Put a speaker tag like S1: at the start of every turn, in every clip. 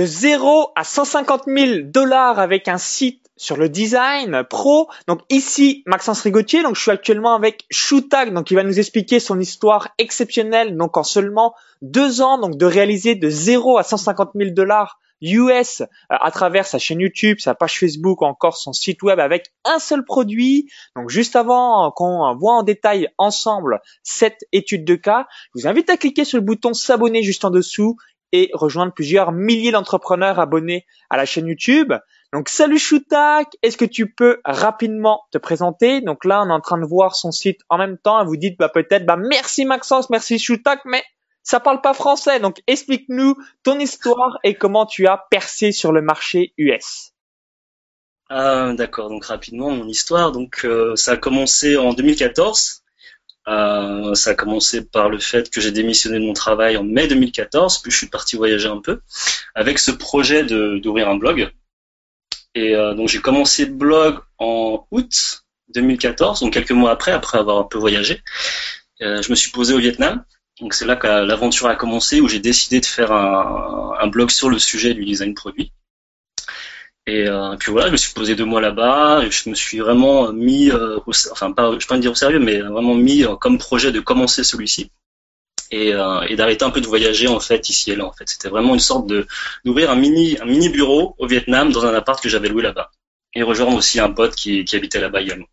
S1: de 0 à 150 000 dollars avec un site sur le design pro. Donc ici, Maxence Rigotier, donc je suis actuellement avec Shootag, donc il va nous expliquer son histoire exceptionnelle, donc en seulement deux ans, donc de réaliser de 0 à 150 000 dollars US euh, à travers sa chaîne YouTube, sa page Facebook, encore son site web avec un seul produit. Donc juste avant qu'on voit en détail ensemble cette étude de cas, je vous invite à cliquer sur le bouton s'abonner juste en dessous et rejoindre plusieurs milliers d'entrepreneurs abonnés à la chaîne YouTube. Donc salut Shootak, est-ce que tu peux rapidement te présenter? Donc là, on est en train de voir son site en même temps et vous dites bah peut-être bah merci Maxence, merci Shootak, mais ça parle pas français. Donc explique-nous ton histoire et comment tu as percé sur le marché US.
S2: Ah, d'accord, donc rapidement mon histoire. Donc euh, ça a commencé en 2014 euh, ça a commencé par le fait que j'ai démissionné de mon travail en mai 2014, puis je suis parti voyager un peu, avec ce projet d'ouvrir un blog. Et euh, donc j'ai commencé le blog en août 2014, donc quelques mois après, après avoir un peu voyagé. Euh, je me suis posé au Vietnam. Donc c'est là que l'aventure a commencé, où j'ai décidé de faire un, un blog sur le sujet du design produit. Et, euh, puis voilà, je me suis posé deux mois là-bas, et je me suis vraiment mis, euh, enfin pas, je peux pas dire au sérieux, mais vraiment mis euh, comme projet de commencer celui-ci et, euh, et d'arrêter un peu de voyager en fait ici et là. En fait, c'était vraiment une sorte de d'ouvrir un mini un mini bureau au Vietnam dans un appart que j'avais loué là-bas et rejoindre aussi un pote qui, qui habitait là-bas également.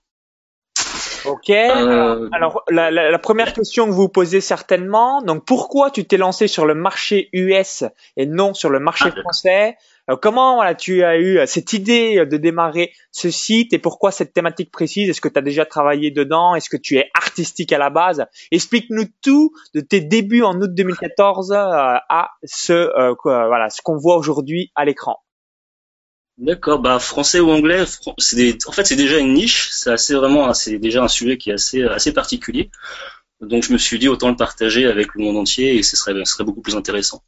S1: Ok. Euh... Alors la, la, la, première question que vous vous posez certainement, donc pourquoi tu t'es lancé sur le marché US et non sur le marché ah, français? euh, comment voilà, tu as eu euh, cette idée de démarrer ce site et pourquoi cette thématique précise? Est-ce que tu as déjà travaillé dedans? Est-ce que tu es artistique à la base? Explique-nous tout de tes débuts en août 2014 euh, à ce voilà ce qu'on voit aujourd'hui à l'écran.
S2: D'accord, bah français ou anglais, c'est en fait c'est déjà une niche, c'est assez vraiment, c'est déjà un sujet qui est assez assez particulier. Donc je me suis dit autant le partager avec le monde entier et ce serait ce serait beaucoup plus intéressant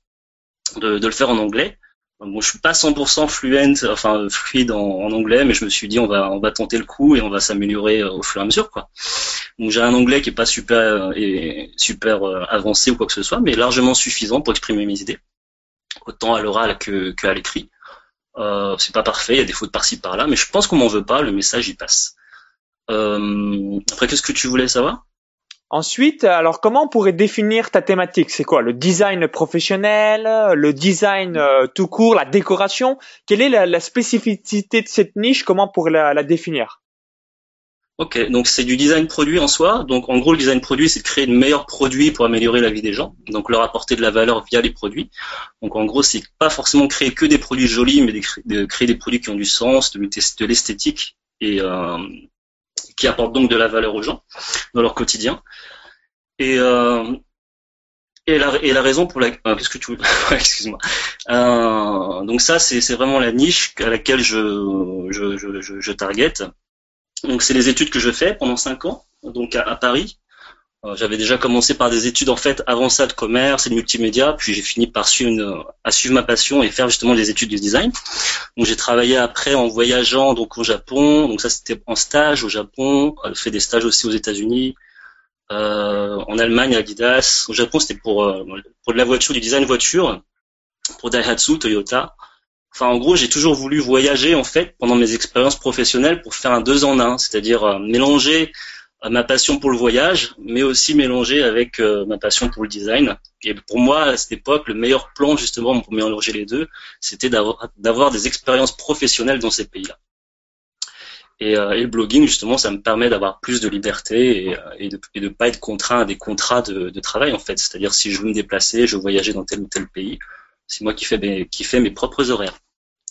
S2: de, de le faire en anglais. Bon, je suis pas 100% fluent, enfin fluide en, anglais, mais je me suis dit on va on va tenter le coup et on va s'améliorer euh, au fur et à mesure quoi. Donc j'ai un anglais qui est pas super euh, et super euh, avancé ou quoi que ce soit, mais largement suffisant pour exprimer mes idées, autant à l'oral que, que à l'écrit. Euh, c'est pas parfait, il y a des fautes par-ci par-là, mais je pense qu'on m'en veut pas, le message y passe. Euh, après, qu'est-ce que tu voulais savoir?
S1: Ensuite, alors comment on pourrait définir ta thématique? C'est quoi? Le design professionnel, le design euh, tout court, la décoration? Quelle est la, spécificité de cette niche? Comment on pourrait la, la définir?
S2: Ok, donc c'est du design produit en soi. Donc en gros, le design produit, c'est de créer de meilleurs produits pour améliorer la vie des gens. Donc leur apporter de la valeur via les produits. Donc en gros, c'est pas forcément créer que des produits jolis, mais de créer des produits qui ont du sens, de, de l'esthétique et euh, qui apportent donc de la valeur aux gens dans leur quotidien. Et, euh, et, la, et la raison pour laquelle... Euh, Qu'est-ce que tu Excuse-moi. Euh, donc ça, c'est vraiment la niche à laquelle je, je, je, je target. Donc c'est les études que je fais pendant cinq ans, donc à Paris. Euh, j'avais déjà commencé par des études en fait avant ça de commerce et de multimédia, puis j'ai fini par suivre une, à suivre ma passion et faire justement des études de design. Donc j'ai travaillé après en voyageant donc au Japon, donc ça c'était en stage au Japon, j'ai fait des stages aussi aux États-Unis, euh, en Allemagne à Adidas. Au Japon c'était pour euh, pour de la voiture, du design voiture, pour Daihatsu, Toyota. Enfin, en gros, j'ai toujours voulu voyager en fait pendant mes expériences professionnelles pour faire un deux en un, c'est-à-dire euh, mélanger ma passion pour le voyage, mais aussi mélangé avec euh, ma passion pour le design. Et pour moi, à cette époque, le meilleur plan justement pour mélanger les deux, c'était d'avoir des expériences professionnelles dans ces pays-là. Et, euh, et, le blogging, justement, ça me permet d'avoir plus de liberté et, euh, de ne pas être contraint à des contrats de, de travail, en fait. C'est-à-dire, si je veux me déplacer, je veux voyager dans tel ou tel pays, c'est moi qui fais, mes, qui fais mes propres horaires.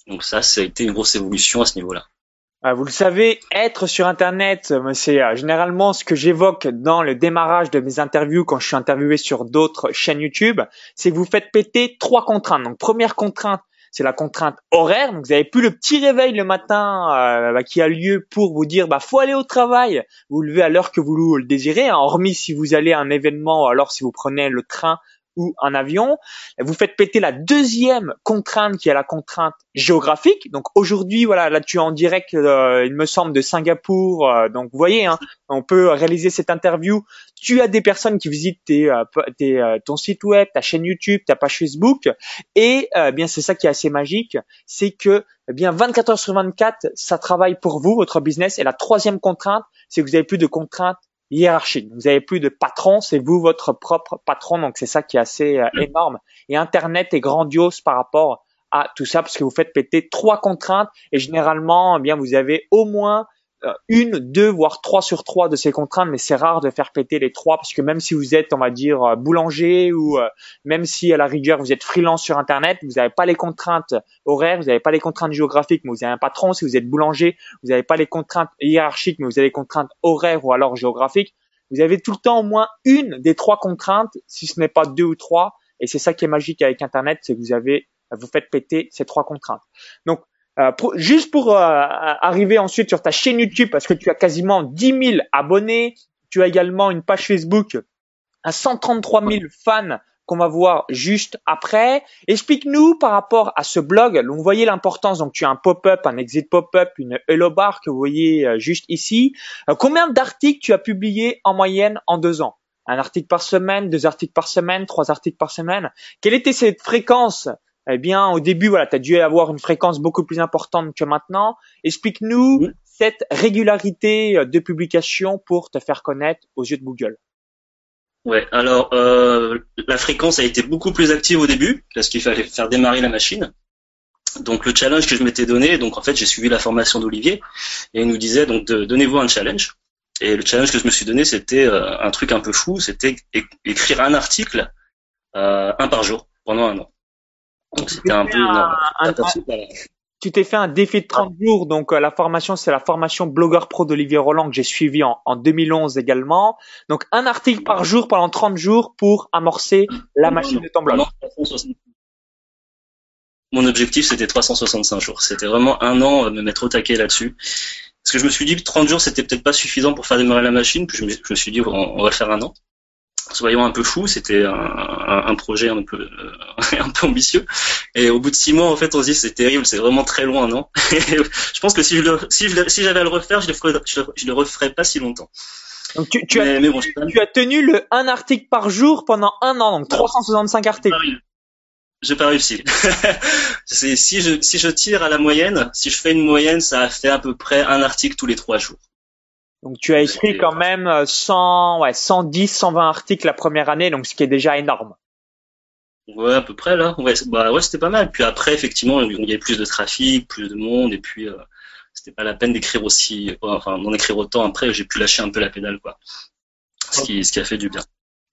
S2: Donc ça, ça a été une grosse évolution à ce niveau-là.
S1: Ah, vous le savez, être sur Internet, c'est euh, généralement ce que j'évoque dans le démarrage de mes interviews quand je suis interviewé sur d'autres chaînes YouTube, c'est que vous faites péter trois contraintes. Donc première contrainte, c'est la contrainte horaire. Donc vous avez plus le petit réveil le matin euh, bah, qui a lieu pour vous dire bah faut aller au travail. Vous levez à l'heure que vous le désirez, hein, hormis si vous allez à un événement, alors si vous prenez le train ou un avion. Vous faites péter la deuxième contrainte qui est la contrainte géographique. Donc aujourd'hui, voilà, là tu es en direct, euh, il me semble, de Singapour. Euh, donc vous voyez, hein, on peut réaliser cette interview. Tu as des personnes qui visitent tes, tes, ton site web, ta chaîne YouTube, ta page Facebook, et bien c'est ça qui est assez magique, c'est que eh bien 24 heures sur 24, ça travaille pour vous, votre business. Et la troisième contrainte, c'est que vous avez plus de contraintes hiérarchiques. Vous avez plus de patron, c'est vous votre propre patron. Donc c'est ça qui est assez euh, énorme. Et Internet est grandiose par rapport à tout ça parce que vous faites péter trois contraintes et généralement, eh bien vous avez au moins une, deux, voire trois sur trois de ces contraintes, mais c'est rare de faire péter les trois parce que même si vous êtes, on va dire, euh, boulanger ou euh, même si à la rigueur vous êtes freelance sur Internet, vous n'avez pas les contraintes horaires, vous n'avez pas les contraintes géographiques, mais vous avez un patron. Si vous êtes boulanger, vous n'avez pas les contraintes hiérarchiques, mais vous avez les contraintes horaires ou alors géographiques. Vous avez tout le temps au moins une des trois contraintes, si ce n'est pas deux ou trois. Et c'est ça qui est magique avec Internet, c'est que vous avez, vous faites péter ces trois contraintes. Donc euh, juste pour euh, arriver ensuite sur ta chaîne YouTube, parce que tu as quasiment 10 000 abonnés, tu as également une page Facebook à 133 000 fans qu'on va voir juste après. Explique-nous par rapport à ce blog. Vous voyez l'importance. Donc, tu as un pop-up, un exit pop-up, une hello bar que vous voyez euh, juste ici. combien d'articles tu as publiés en moyenne en deux ans? Un article par semaine, deux articles par semaine, trois articles par semaine. Quelle était cette fréquence eh bien, au début, voilà, tu as dû avoir une fréquence beaucoup plus importante que maintenant. Explique-nous cette régularité euh, de publication pour te faire connaître aux yeux de Google.
S2: Ouais, alors euh, la fréquence a été beaucoup plus active au début parce qu'il fallait faire démarrer la machine. Donc le challenge que je m'étais donné, donc en fait j'ai suivi la formation d'Olivier et il nous disait donc donnez-vous un challenge. Et le challenge que je me suis donné c'était euh, un truc un peu fou, c'était écrire un article euh, un par jour pendant un an.
S1: Donc c'était un peu tu t'es fait un défi de 30 jours, donc euh, la formation, c'est la formation blogueur pro d'Olivier Roland que j'ai suivi en, en, 2011 également. Donc un article par jour pendant 30 jours pour amorcer la machine de ton blog.
S2: Mon objectif, c'était 365 jours. C'était vraiment un an, euh, me mettre au taquet là-dessus. Parce que je me suis dit que 30 jours, c'était peut-être pas suffisant pour faire démarrer la machine. Puis je me, je me suis dit, on, on va le faire un an soyons un peu fous, c'était un, projet un peu euh, un peu ambitieux. Et au bout de six mois, en fait, on se dit c'est terrible, c'est vraiment très loin, non? Je pense que si je le, si je si j'avais à le refaire, je le ferais, je, le referais pas si longtemps.
S1: Donc tu, tu, as, tu as tenu le un article par jour pendant un an, donc 365 articles.
S2: J'ai pas réussi. si je si je tire à la moyenne, si je fais une moyenne, ça fait à peu près un article tous les trois jours.
S1: Donc tu as écrit quand même 100, euh, ouais, 110, 120 articles la première année, donc ce qui est déjà énorme.
S2: Ouais, à peu près là. Ouais, bah ouais, c'était pas mal. Puis après, effectivement, il y avait plus de trafic, plus de monde, et puis euh, c'était pas la peine d'écrire aussi, enfin d'en écrire autant. Après, j'ai pu lâcher un peu la pédale, quoi. Ce qui, ce qui a fait du bien.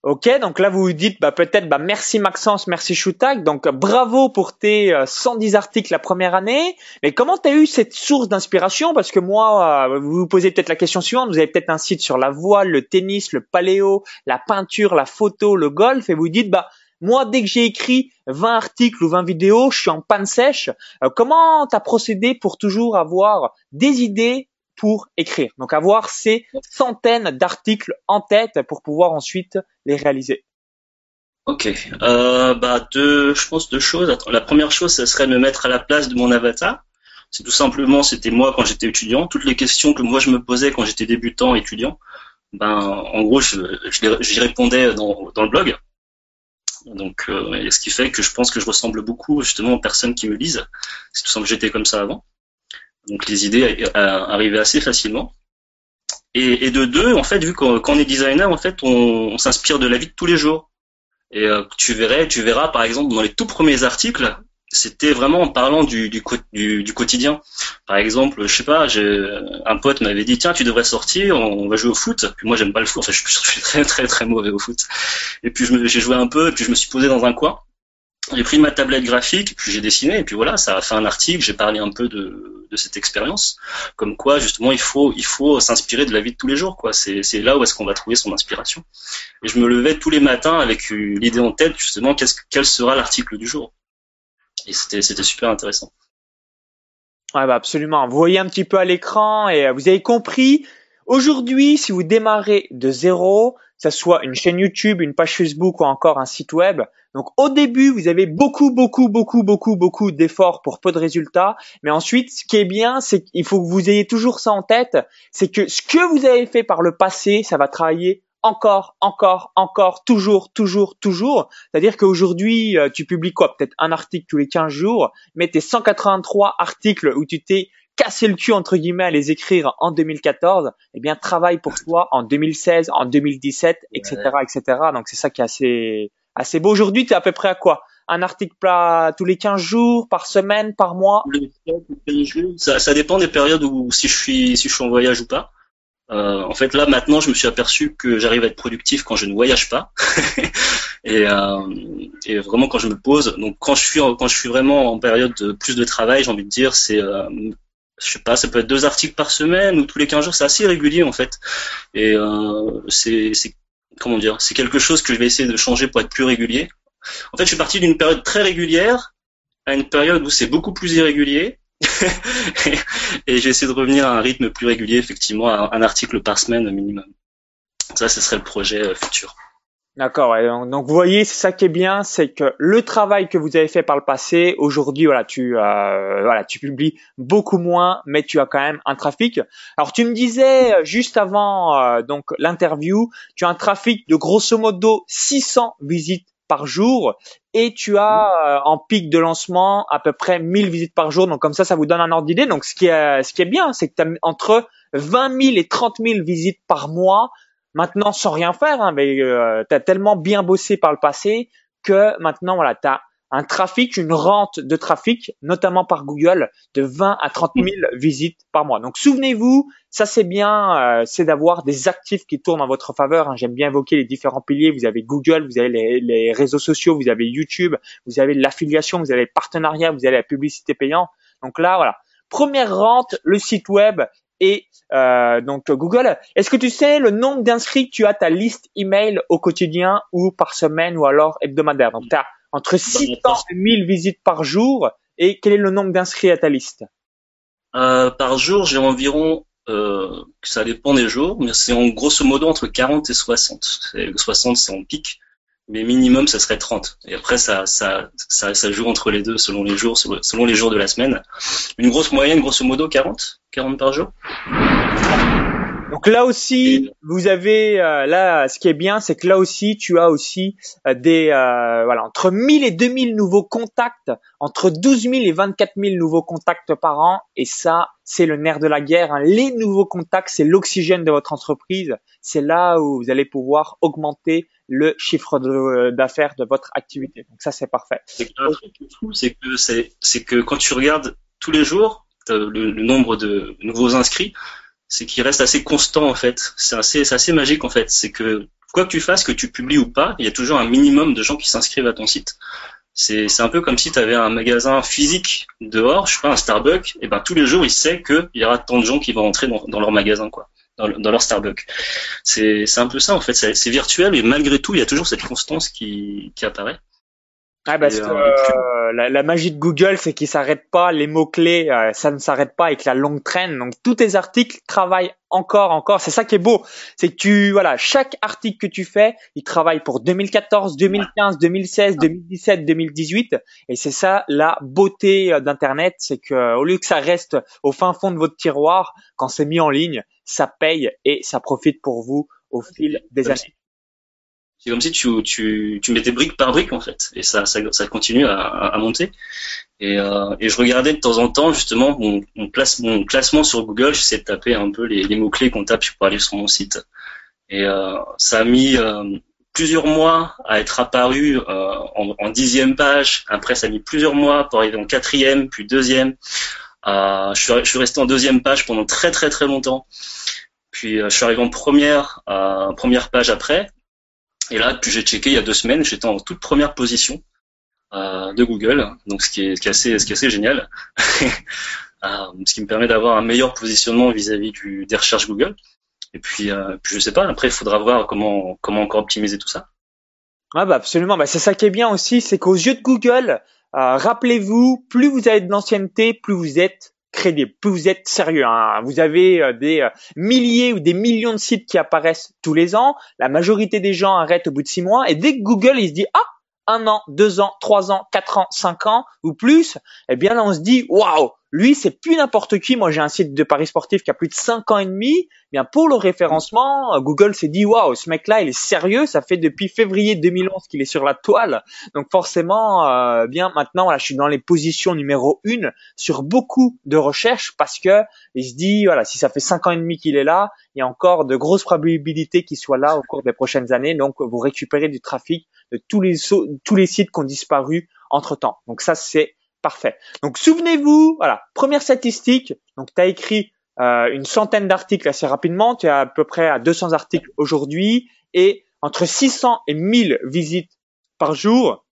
S1: Ok, donc là vous vous dites bah peut-être bah merci Maxence, merci Shootag, donc bravo pour tes 110 euh, articles la première année. Mais comment tu as eu cette source d'inspiration? Parce que moi, euh, vous vous posez peut-être la question suivante, vous avez peut-être un site sur la voile, le tennis, le paléo, la peinture, la photo, le golf, et vous dites bah moi dès que j'ai écrit 20 articles ou 20 vidéos, je suis en panne sèche. Euh, comment tu as procédé pour toujours avoir des idées pour écrire. Donc avoir ces centaines d'articles en tête pour pouvoir ensuite les réaliser.
S2: Ok, euh, bah deux, je pense deux choses. La première chose, ce serait me mettre à la place de mon avatar. C'est tout simplement, c'était moi quand j'étais étudiant. Toutes les questions que moi je me posais quand j'étais débutant étudiant, ben en gros, j'y répondais dans, le blog. Donc, euh, ce qui fait que je pense que je ressemble beaucoup justement aux personnes qui me lisent. C'est tout que j'étais comme ça avant. Donc les idées arrivaient assez facilement. Et, de deux, en fait, vu qu'on est designer, en fait, on, s'inspire de la vie de tous les jours. Et euh, tu verrais, tu verras, par exemple, dans les tout premiers articles, c'était vraiment en parlant du, quotidien. Par exemple, je sais pas, un pote m'avait dit tiens, tu devrais sortir, on va jouer au foot. Puis moi, j'aime pas le foot. Enfin, je, je, suis très très très mauvais au foot. Et puis j'ai joué un peu, et puis je me suis posé dans un coin. J'ai pris ma tablette graphique, puis j'ai dessiné, et puis voilà, ça a fait un article. J'ai parlé un peu de, de cette expérience, comme quoi justement il faut il faut s'inspirer de la vie de tous les jours, quoi. C'est c'est là où est-ce qu'on va trouver son inspiration. Et je me levais tous les matins avec l'idée en tête justement qu'est-ce quel sera l'article du jour. Et c'était c'était super intéressant.
S1: Ouais, bah absolument. Vous voyez un petit peu à l'écran et euh, vous avez compris. Aujourd'hui, si vous démarrez de zéro, ce soit une chaîne YouTube, une page Facebook ou encore un site web. Donc au début, vous avez beaucoup, beaucoup, beaucoup, beaucoup, beaucoup d'efforts pour peu de résultats. Mais ensuite, ce qui est bien, c'est qu'il faut que vous ayez toujours ça en tête, c'est que ce que vous avez fait par le passé, ça va travailler encore, encore, encore, toujours, toujours, toujours. C'est-à-dire qu'aujourd'hui, euh, tu publies quoi? Peut-être un article tous les 15 jours, mais tes 183 articles où tu t'es cassé le cul entre guillemets à les écrire en 2014, eh bien travaille pour toi en 2016, en 2017, etc., etc. Donc c'est ça qui est assez assez beau. Aujourd'hui, tu es à peu près à quoi? Un article plat tous les 15 jours, par semaine, par mois?
S2: Ça, ça dépend des périodes où si je suis si je suis en voyage ou pas. Euh, en fait, là maintenant, je me suis aperçu que j'arrive à être productif quand je ne voyage pas, et, euh, et, vraiment quand je me pose. Donc, quand je suis quand je suis vraiment en période de plus de travail, j'ai envie de dire, c'est euh, je sais pas, ça peut être deux articles par semaine ou tous les 15 jours, c'est assez régulier en fait. Et euh, c'est comment dire, c'est quelque chose que je vais essayer de changer pour être plus régulier. En fait, je suis parti d'une période très régulière à une période où c'est beaucoup plus irrégulier et j'essaie de revenir à un rythme plus régulier, effectivement, à un article par semaine minimum. Ça, ce serait le projet euh, futur.
S1: D'accord. Donc, vous voyez, c'est ça qui est bien, c'est que le travail que vous avez fait par le passé, aujourd'hui, voilà, tu euh, voilà, tu publies beaucoup moins, mais tu as quand même un trafic. Alors tu me disais euh, juste avant donc l'interview, tu as un trafic de grosso modo 600 visites par jour et tu as euh, en pic de lancement à peu près 1000 visites par jour. Donc comme ça, ça vous donne un ordre d'idée. Donc ce qui est, ce qui est bien, c'est que tu as entre 20 000 et 30 000 visites par mois. Maintenant, sans rien faire, hein, mais euh, tu as tellement bien bossé par le passé que maintenant, voilà, tu as un trafic, une rente de trafic, notamment par Google, de 20 à 30 000 visites par mois. Donc souvenez-vous, ça c'est bien, euh, c'est d'avoir des actifs qui tournent en votre faveur. Hein. J'aime bien évoquer les différents piliers. Vous avez Google, vous avez les, réseaux sociaux, vous avez YouTube, vous avez l'affiliation, vous avez le partenariat, vous avez la publicité payante. Donc là, voilà. Première rente, le site web et euh, donc Google. Est-ce que tu sais le nombre d'inscrits que tu as ta liste email au quotidien ou par semaine ou alors hebdomadaire? Donc tu as entre 600 et 1000 visites par jour et quel est le nombre d'inscrits à ta liste?
S2: Euh, Par jour, j'ai environ, euh, ça dépend des jours, mais c'est en grosso modo entre 40 et 60. 60 c'est en pic, mais minimum ça serait 30. Et après ça, ça, ça, ça joue entre les deux selon les jours, selon les jours de la semaine. Une grosse moyenne, grosso modo 40, 40 par jour.
S1: Donc là aussi, vous avez euh, là, ce qui est bien, c'est que là aussi, tu as aussi euh, des euh, voilà entre 1000 et 2000 nouveaux contacts, entre 12 000 et 24 000 nouveaux contacts par an, et ça, c'est le nerf de la guerre. Hein. Les nouveaux contacts, c'est l'oxygène de votre entreprise. C'est là où vous allez pouvoir augmenter le chiffre d'affaires de, votre activité. Donc ça, c'est parfait.
S2: C'est que c'est que quand tu regardes tous les jours le nombre de nouveaux inscrits c'est qu'il reste assez constant en fait. C'est assez, assez magique en fait. C'est que quoi que tu fasses, que tu publies ou pas, il y a toujours un minimum de gens qui s'inscrivent à ton site. C'est, c'est un peu comme si tu avais un magasin physique dehors, je sais pas, un Starbucks, et ben tous les jours il sait qu'il y aura tant de gens qui vont entrer dans, dans leur magasin quoi, dans, dans leur Starbucks. C'est, un peu ça en fait. C'est, virtuel et malgré tout il y a toujours cette constance qui, qui apparaît.
S1: Ah parce que euh, la, la, magie de Google, c'est qu'il s'arrête pas, les mots clés, euh, ça ne s'arrête pas avec la longue traîne. Donc tous tes articles travaillent encore, encore. C'est ça qui est beau, c'est que tu, voilà, chaque article que tu fais, il travaille pour 2014, 2015, 2016, 2017, 2018. Et c'est ça la beauté euh, d'Internet, c'est que au lieu que ça reste au fin fond de votre tiroir, quand c'est mis en ligne, ça paye et ça profite pour vous au fil des années
S2: c'est comme si tu, tu, tu mettais brique par brique en fait, et ça, ça, ça continue à, à monter. Et, euh, et, je regardais de temps en temps justement mon, mon, place, mon classement sur Google, j'essaie de taper un peu les, les mots clés qu'on tape pour aller sur mon site. Et euh, ça a mis euh, plusieurs mois à être apparu euh, en, en, dixième page. Après, ça a mis plusieurs mois pour arriver en quatrième, puis deuxième. Euh, je, suis, resté en deuxième page pendant très très très longtemps. Puis je suis arrivé en première, première page après. Et là, j'ai checké il y a deux semaines, j'étais en toute première position euh, de Google, donc ce qui est, assez, ce qui est assez génial, euh, ce qui me permet d'avoir un meilleur positionnement vis-à-vis des recherches Google. Et puis, euh, puis je sais pas, après il faudra voir comment, comment encore optimiser tout ça.
S1: Ah bah absolument, bah c'est ça qui est bien aussi, c'est qu'aux yeux de Google, euh, rappelez-vous, plus vous avez de l'ancienneté, plus vous êtes crédible, plus vous êtes sérieux. Hein. Vous avez euh, des euh, milliers ou des millions de sites qui apparaissent tous les ans. La majorité des gens arrêtent au bout de six mois. Et dès que Google il se dit ah un an, deux ans, trois ans, quatre ans, cinq ans ou plus, eh bien là on se dit waouh, lui, c'est plus n'importe qui. Moi, j'ai un site de paris sportif qui a plus de 5 ans et demi. Eh bien, pour le référencement, euh, Google s'est dit, waouh, ce mec-là, il est sérieux. Ça fait depuis février 2011 qu'il est sur la toile. Donc, forcément, euh, bien, maintenant, voilà, je suis dans les positions numéro une sur beaucoup de recherches parce que il se dit, voilà, si ça fait 5 ans et demi qu'il est là, il y a encore de grosses probabilités qu'il soit là au cours des prochaines années. Donc, vous récupérez du trafic de tous les, tous les sites qui ont disparu entre temps. Donc, ça, c'est Parfait. Donc souvenez-vous, voilà, première statistique. Donc tu as écrit euh, une centaine d'articles assez rapidement. Tu es à peu près à 200 articles aujourd'hui et entre 600 et 1000 visites par jour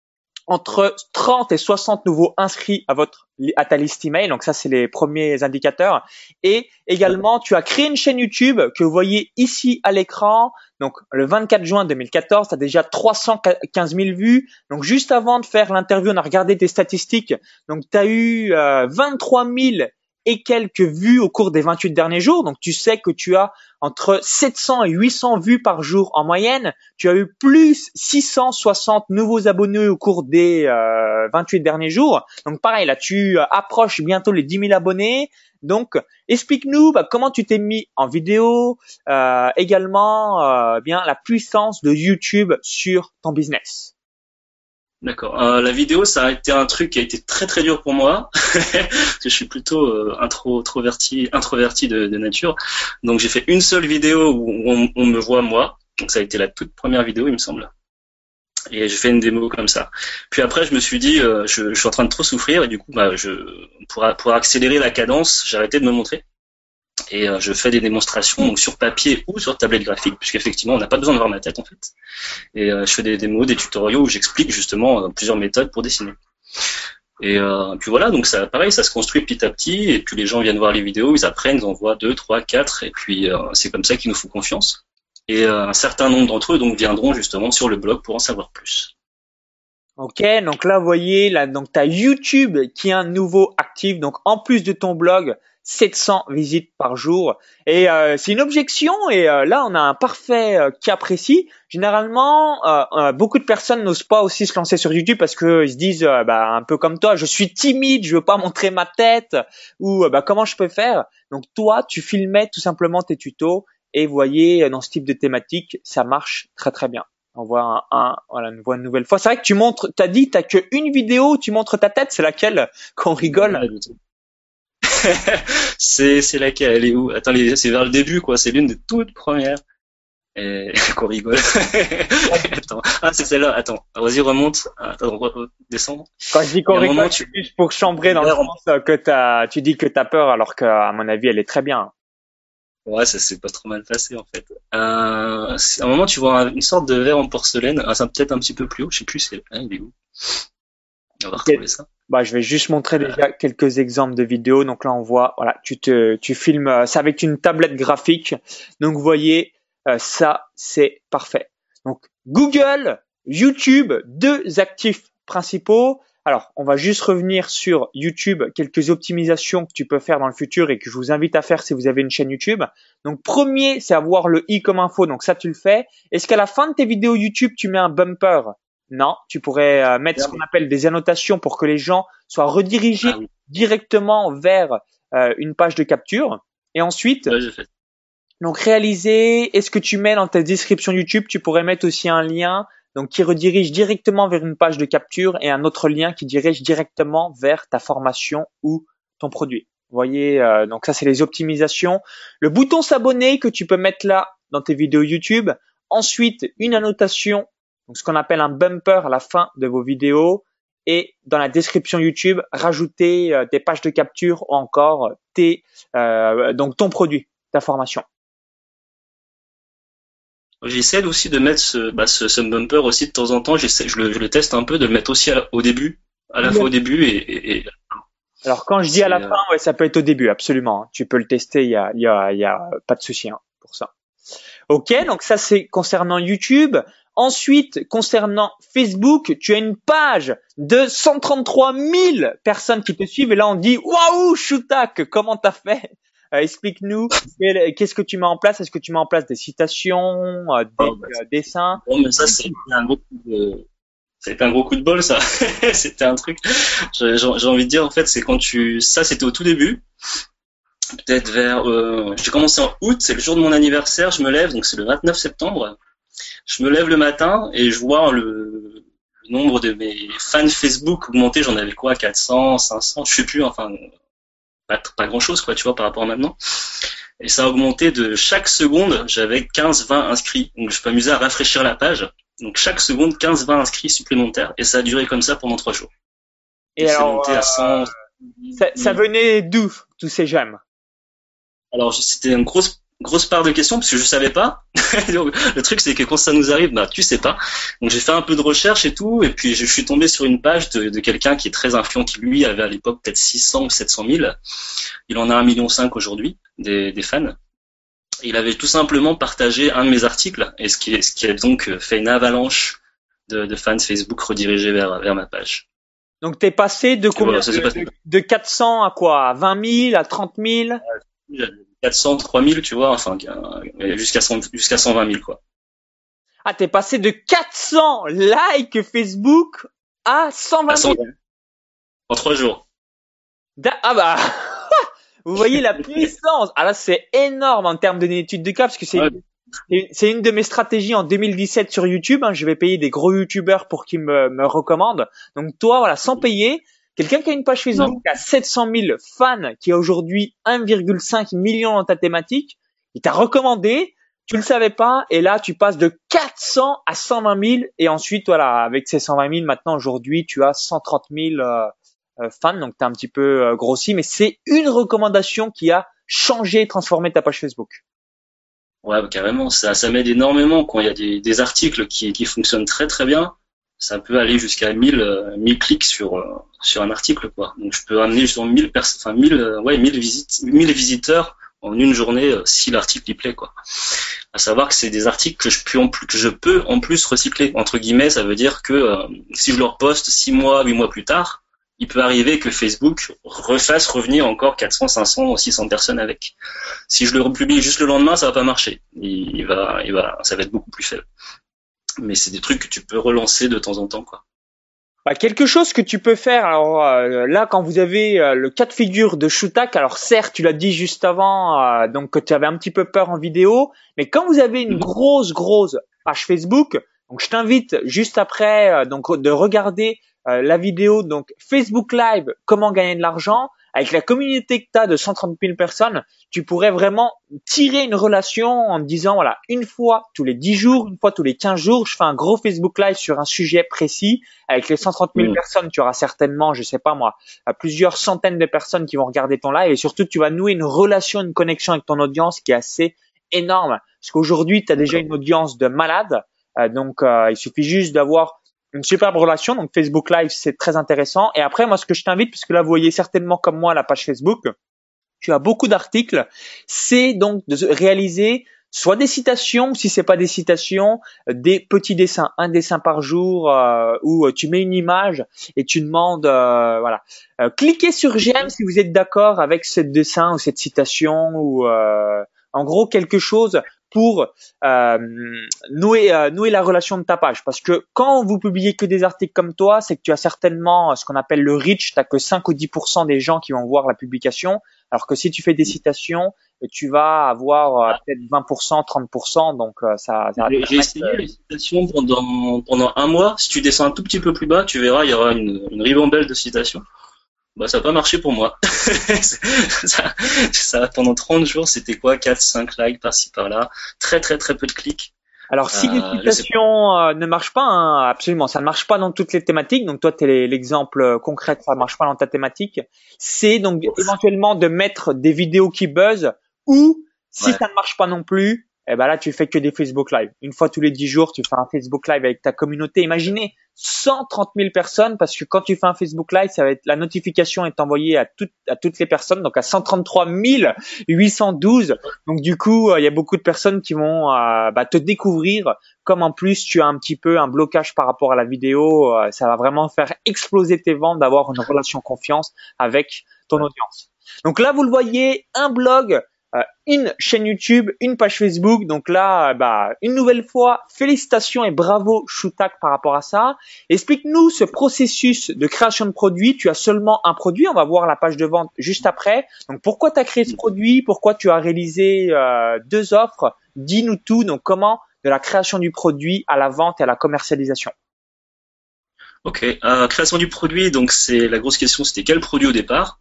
S1: entre 30 et 60 nouveaux inscrits à votre à ta liste email. Donc ça, c'est les premiers indicateurs. Et également, tu as créé une chaîne YouTube que vous voyez ici à l'écran. Donc le 24 juin 2014, tu as déjà 315 000 vues. Donc juste avant de faire l'interview, on a regardé tes statistiques. Donc tu as eu euh, 23 000 et quelques vues au cours des 28 derniers jours. Donc tu sais que tu as entre 700 et 800 vues par jour en moyenne. Tu as eu plus 660 nouveaux abonnés au cours des 28 euh, derniers jours. Donc pareil, là tu euh, approches bientôt les 10 000 abonnés. Donc explique-nous bah, comment tu t'es mis en vidéo, euh, également bien la puissance de YouTube sur ton business.
S2: D'accord. Euh, la vidéo, ça a été un truc qui a été très très dur pour moi, parce que je suis plutôt euh, introverti, introverti de, nature. Donc j'ai fait une seule vidéo où on, me voit moi. Donc ça a été la toute première vidéo, il me semble. Et j'ai fait une démo comme ça. Puis après, je me suis dit, euh, je, je, suis en train de trop souffrir, et du coup, bah, je, pour accélérer la cadence, j'ai arrêté de me montrer et euh, je fais des démonstrations donc sur papier ou sur tablette graphique puisqu'effectivement on n'a pas besoin de voir ma tête en fait. Et euh, je fais des démos des tutoriaux où j'explique justement euh, plusieurs méthodes pour dessiner. Et puis voilà donc ça pareil ça se construit petit à petit et puis les gens viennent voir les vidéos ils apprennent ils en voient deux trois quatre et puis c'est comme ça qu'ils nous font confiance. Et un certain nombre d'entre eux donc viendront justement sur le blog pour en savoir plus.
S1: Ok, donc là, vous voyez, là, donc as YouTube qui est un nouveau actif. Donc, en plus de ton blog, 700 visites par jour. Et euh, c'est une objection et euh, là on a un parfait euh, cas précis. Généralement, beaucoup de personnes n'osent pas aussi se lancer sur YouTube parce qu'ils se disent bah, un peu comme toi, je suis timide, je veux pas montrer ma tête ou bah, comment je peux faire? Donc toi, tu filmais tout simplement tes tutos et voyez dans ce type de thématique, ça marche très très bien. On voit un, voilà, une nouvelle fois. C'est vrai que tu montres, t'as dit, t'as que une vidéo, tu montres ta tête, c'est laquelle? Qu'on rigole
S2: c'est c'est laquelle? Elle est où? Attends, c'est vers le début quoi. C'est l'une des toutes premières. Et qu'on rigole. Attends. Ah, c'est celle-là. Attends. Vas-y, remonte. Attends, descendre.
S1: Quand je dis qu'on rigole, tu... juste pour chambrer dans le sens que t'as, tu dis que t'as peur alors qu'à mon avis, elle est très bien.
S2: Ouais, ça s'est pas trop mal passé en fait. Euh, à un moment, tu vois une sorte de verre en porcelaine. Ah, ça peut-être un petit peu plus haut. Je sais plus. C'est hein, il est où?
S1: On va retrouver ça. Bah, je vais juste montrer déjà quelques exemples de vidéos. Donc là, on voit, voilà, tu te, tu filmes euh, ça avec une tablette graphique. Donc, vous voyez, euh, ça, c'est parfait. Donc, Google, YouTube, deux actifs principaux. Alors, on va juste revenir sur YouTube, quelques optimisations que tu peux faire dans le futur et que je vous invite à faire si vous avez une chaîne YouTube. Donc, premier, c'est avoir le i comme info. Donc, ça, tu le fais. Est-ce qu'à la fin de tes vidéos YouTube, tu mets un bumper? Non, tu pourrais euh, mettre ce qu'on appelle des annotations pour que les gens soient redirigés ah directement vers euh, une page de capture. Et ensuite, donc réaliser, est-ce que tu mets dans ta description YouTube, tu pourrais mettre aussi un lien donc qui redirige directement vers une page de capture et un autre lien qui dirige directement vers ta formation ou ton produit. Vous voyez, euh, donc ça c'est les optimisations. Le bouton s'abonner que tu peux mettre là dans tes vidéos YouTube. Ensuite, une annotation donc ce qu'on appelle un bumper à la fin de vos vidéos et dans la description YouTube, rajouter euh, des pages de capture ou encore tes, euh, donc ton produit, ta formation.
S2: J'essaie aussi de mettre ce, bah, ce, bumper aussi de temps en temps. J'essaie, je le, je le teste un peu de le mettre aussi au début, à la fois au début et, et,
S1: alors quand je dis à la fin, ouais, ça peut être au début, absolument. Tu peux le tester, il y a, y a, y a pas de souci hein, pour ça. Ok, donc ça c'est concernant YouTube. Ensuite, concernant Facebook, tu as une page de 133 000 personnes qui te suivent et là on dit waouh Shutak, comment t'as fait? Euh, Explique-nous qu'est-ce que tu mets en place? Est-ce que tu mets en place des citations, euh, des oh, bah, euh, dessins?
S2: Bon, mais ça c'est un gros coup de c'était un gros coup de bol ça. c'était un truc. J'ai envie de dire en fait, c'est quand tu ça c'était au tout début peut-être vers euh, j'ai commencé en août, c'est le jour de mon anniversaire, je me lève donc c'est le 29 septembre. Je me lève le matin et je vois le, nombre de mes fans Facebook augmenter, j'en avais quoi 400, 500, je sais plus enfin pas, pas grand-chose quoi, tu vois par rapport à maintenant. Et ça a augmenté de chaque seconde, j'avais 15 20 inscrits. Donc je m'amusais à rafraîchir la page. Donc chaque seconde 15 20 inscrits supplémentaires et ça a duré comme ça pendant trois jours.
S1: Et, alors, à 100... Euh, ça, ça venait d'où tous ces j'aime
S2: alors c'était une grosse grosse part de questions parce que je savais pas. le truc c'est que quand ça nous arrive, bah tu sais pas. Donc j'ai fait un peu de recherche et tout, et puis je suis tombé sur une page de, de quelqu'un qui est très influent, qui lui avait à l'époque peut-être 600 ou 700 000. Il en a un million cinq aujourd'hui des, des fans. Il avait tout simplement partagé un de mes articles, et ce qui, ce qui a donc fait une avalanche de, de fans Facebook redirigés vers, vers ma page.
S1: Donc t'es passé de combien de, de, 400 à quoi? À 20 000 à 30 000
S2: 400, 3000, tu vois, enfin, jusqu'à jusqu'à 120 000, quoi.
S1: Ah, t'es passé de 400 likes Facebook à 120 000.
S2: En trois jours.
S1: ah bah, vous voyez la puissance. Ah là, c'est énorme en termes d'études de cas, parce que c'est une de mes stratégies en 2017 sur YouTube. Hein. je vais payer des gros YouTubeurs pour qu'ils me, me recommandent. Donc toi, voilà, sans payer, Quelqu'un qui a une page Facebook qui a 700 000 fans, qui a aujourd'hui 1,5 million dans ta thématique, il t'a recommandé, tu le savais pas, et là tu passes de 400 à 120 000, et ensuite voilà, avec ces 120 000, maintenant aujourd'hui tu as 130 000 euh, euh, fans, donc tu as un petit peu euh, grossi, mais c'est une recommandation qui a changé, transformé ta page Facebook.
S2: Ouais, carrément, ça, ça m'aide énormément quand il y a des, des articles qui, qui fonctionnent très très bien ça peut aller jusqu'à 1000 1000 euh, clics sur euh, sur un article quoi. Donc je peux amener justement 1000 personnes enfin 1000 euh, ouais 1000 visites 1000 visiteurs en une journée si l'article y plaît quoi. À savoir que c'est des articles que je peux en plus que je peux en plus recycler entre guillemets, ça veut dire que si je leur poste 6 mois, 8 mois plus tard, il peut arriver que Facebook refasse revenir encore 400, 500 ou 600 personnes avec. Si je le republie juste le lendemain, ça va pas marcher. Il, va, il va, ça va être beaucoup plus faible mais c'est des trucs que tu peux relancer de temps en temps, quoi.
S1: Bah, quelque chose que tu peux faire. Alors euh, là, quand vous avez euh, le cas de figure de Shutak, alors certes, tu l'as dit juste avant, euh, donc que tu avais un petit peu peur en vidéo, mais quand vous avez une grosse, grosse page Facebook, donc je t'invite juste après donc de regarder la vidéo donc Facebook Live, comment gagner de l'argent avec la communauté que tu as de 130 000 personnes, tu pourrais vraiment tirer une relation en disant, voilà, une fois tous les 10 jours, une fois tous les 15 jours, je fais un gros Facebook Live sur un sujet précis. Avec les 130 000 mm. personnes, tu auras certainement, je sais pas moi, plusieurs centaines de personnes qui vont regarder ton live et surtout, tu vas nouer une relation, une connexion avec ton audience qui est assez énorme. Parce qu'aujourd'hui, tu as déjà une audience de malades. Euh, donc, euh, il suffit juste d'avoir une superbe relation. Donc Facebook Live, c'est très intéressant. Et après, moi, ce que je t'invite, puisque là, vous voyez certainement comme moi la page Facebook, tu as beaucoup d'articles, c'est donc de réaliser soit des citations, si c'est pas des citations, des petits dessins, un dessin par jour, euh, où tu mets une image et tu demandes, euh, voilà, euh, cliquez sur j'aime si vous êtes d'accord avec ce dessin ou cette citation ou en gros quelque chose pour euh, nouer, euh, nouer la relation de ta page. Parce que quand vous publiez que des articles comme toi, c'est que tu as certainement ce qu'on appelle le reach, tu n'as que 5 ou 10% des gens qui vont voir la publication, alors que si tu fais des citations, tu vas avoir euh, peut-être 20%, 30%, donc ça...
S2: J'ai essayé les citations pendant, pendant un mois, si tu descends un tout petit peu plus bas, tu verras, il y aura une, une ribambelle de citations bah ça n'a pas marché pour moi. ça, ça, pendant 30 jours, c'était quoi? 4 5 likes par-ci par-là, très très très peu de clics.
S1: Alors si euh, l'utilisation euh, ne marche pas, hein, absolument, ça ne marche pas dans toutes les thématiques. Donc toi, tu es l'exemple concret, ça ne marche pas dans ta thématique. C'est donc éventuellement de mettre des vidéos qui buzzent ou si ça ne marche pas non plus, et eh ben là tu fais que des Facebook Live. Une fois tous les 10 jours, tu fais un Facebook Live avec ta communauté. Imaginez 130 000 personnes parce que quand tu fais un Facebook Live, ça va être la notification est envoyée à toutes à toutes les personnes, donc à 133 812. Donc du coup, euh, il y a beaucoup de personnes qui vont euh, bah, te découvrir. Comme en plus tu as un petit peu un blocage par rapport à la vidéo, euh, ça va vraiment faire exploser tes ventes d'avoir une relation confiance avec ton audience. Donc là, vous le voyez, un blog une chaîne YouTube, une page Facebook. Donc là, euh, bah, une nouvelle fois, félicitations et bravo Shootak par rapport à ça. Explique-nous ce processus de création de produit. Tu as seulement un produit. On va voir la page de vente juste après. Donc pourquoi tu as créé ce produit? Pourquoi tu as réalisé euh, deux offres? Dis-nous tout. Donc comment de la création du produit à la vente et à la commercialisation?
S2: Ok, euh, création du produit, donc c'est la grosse question, c'était quel produit au départ,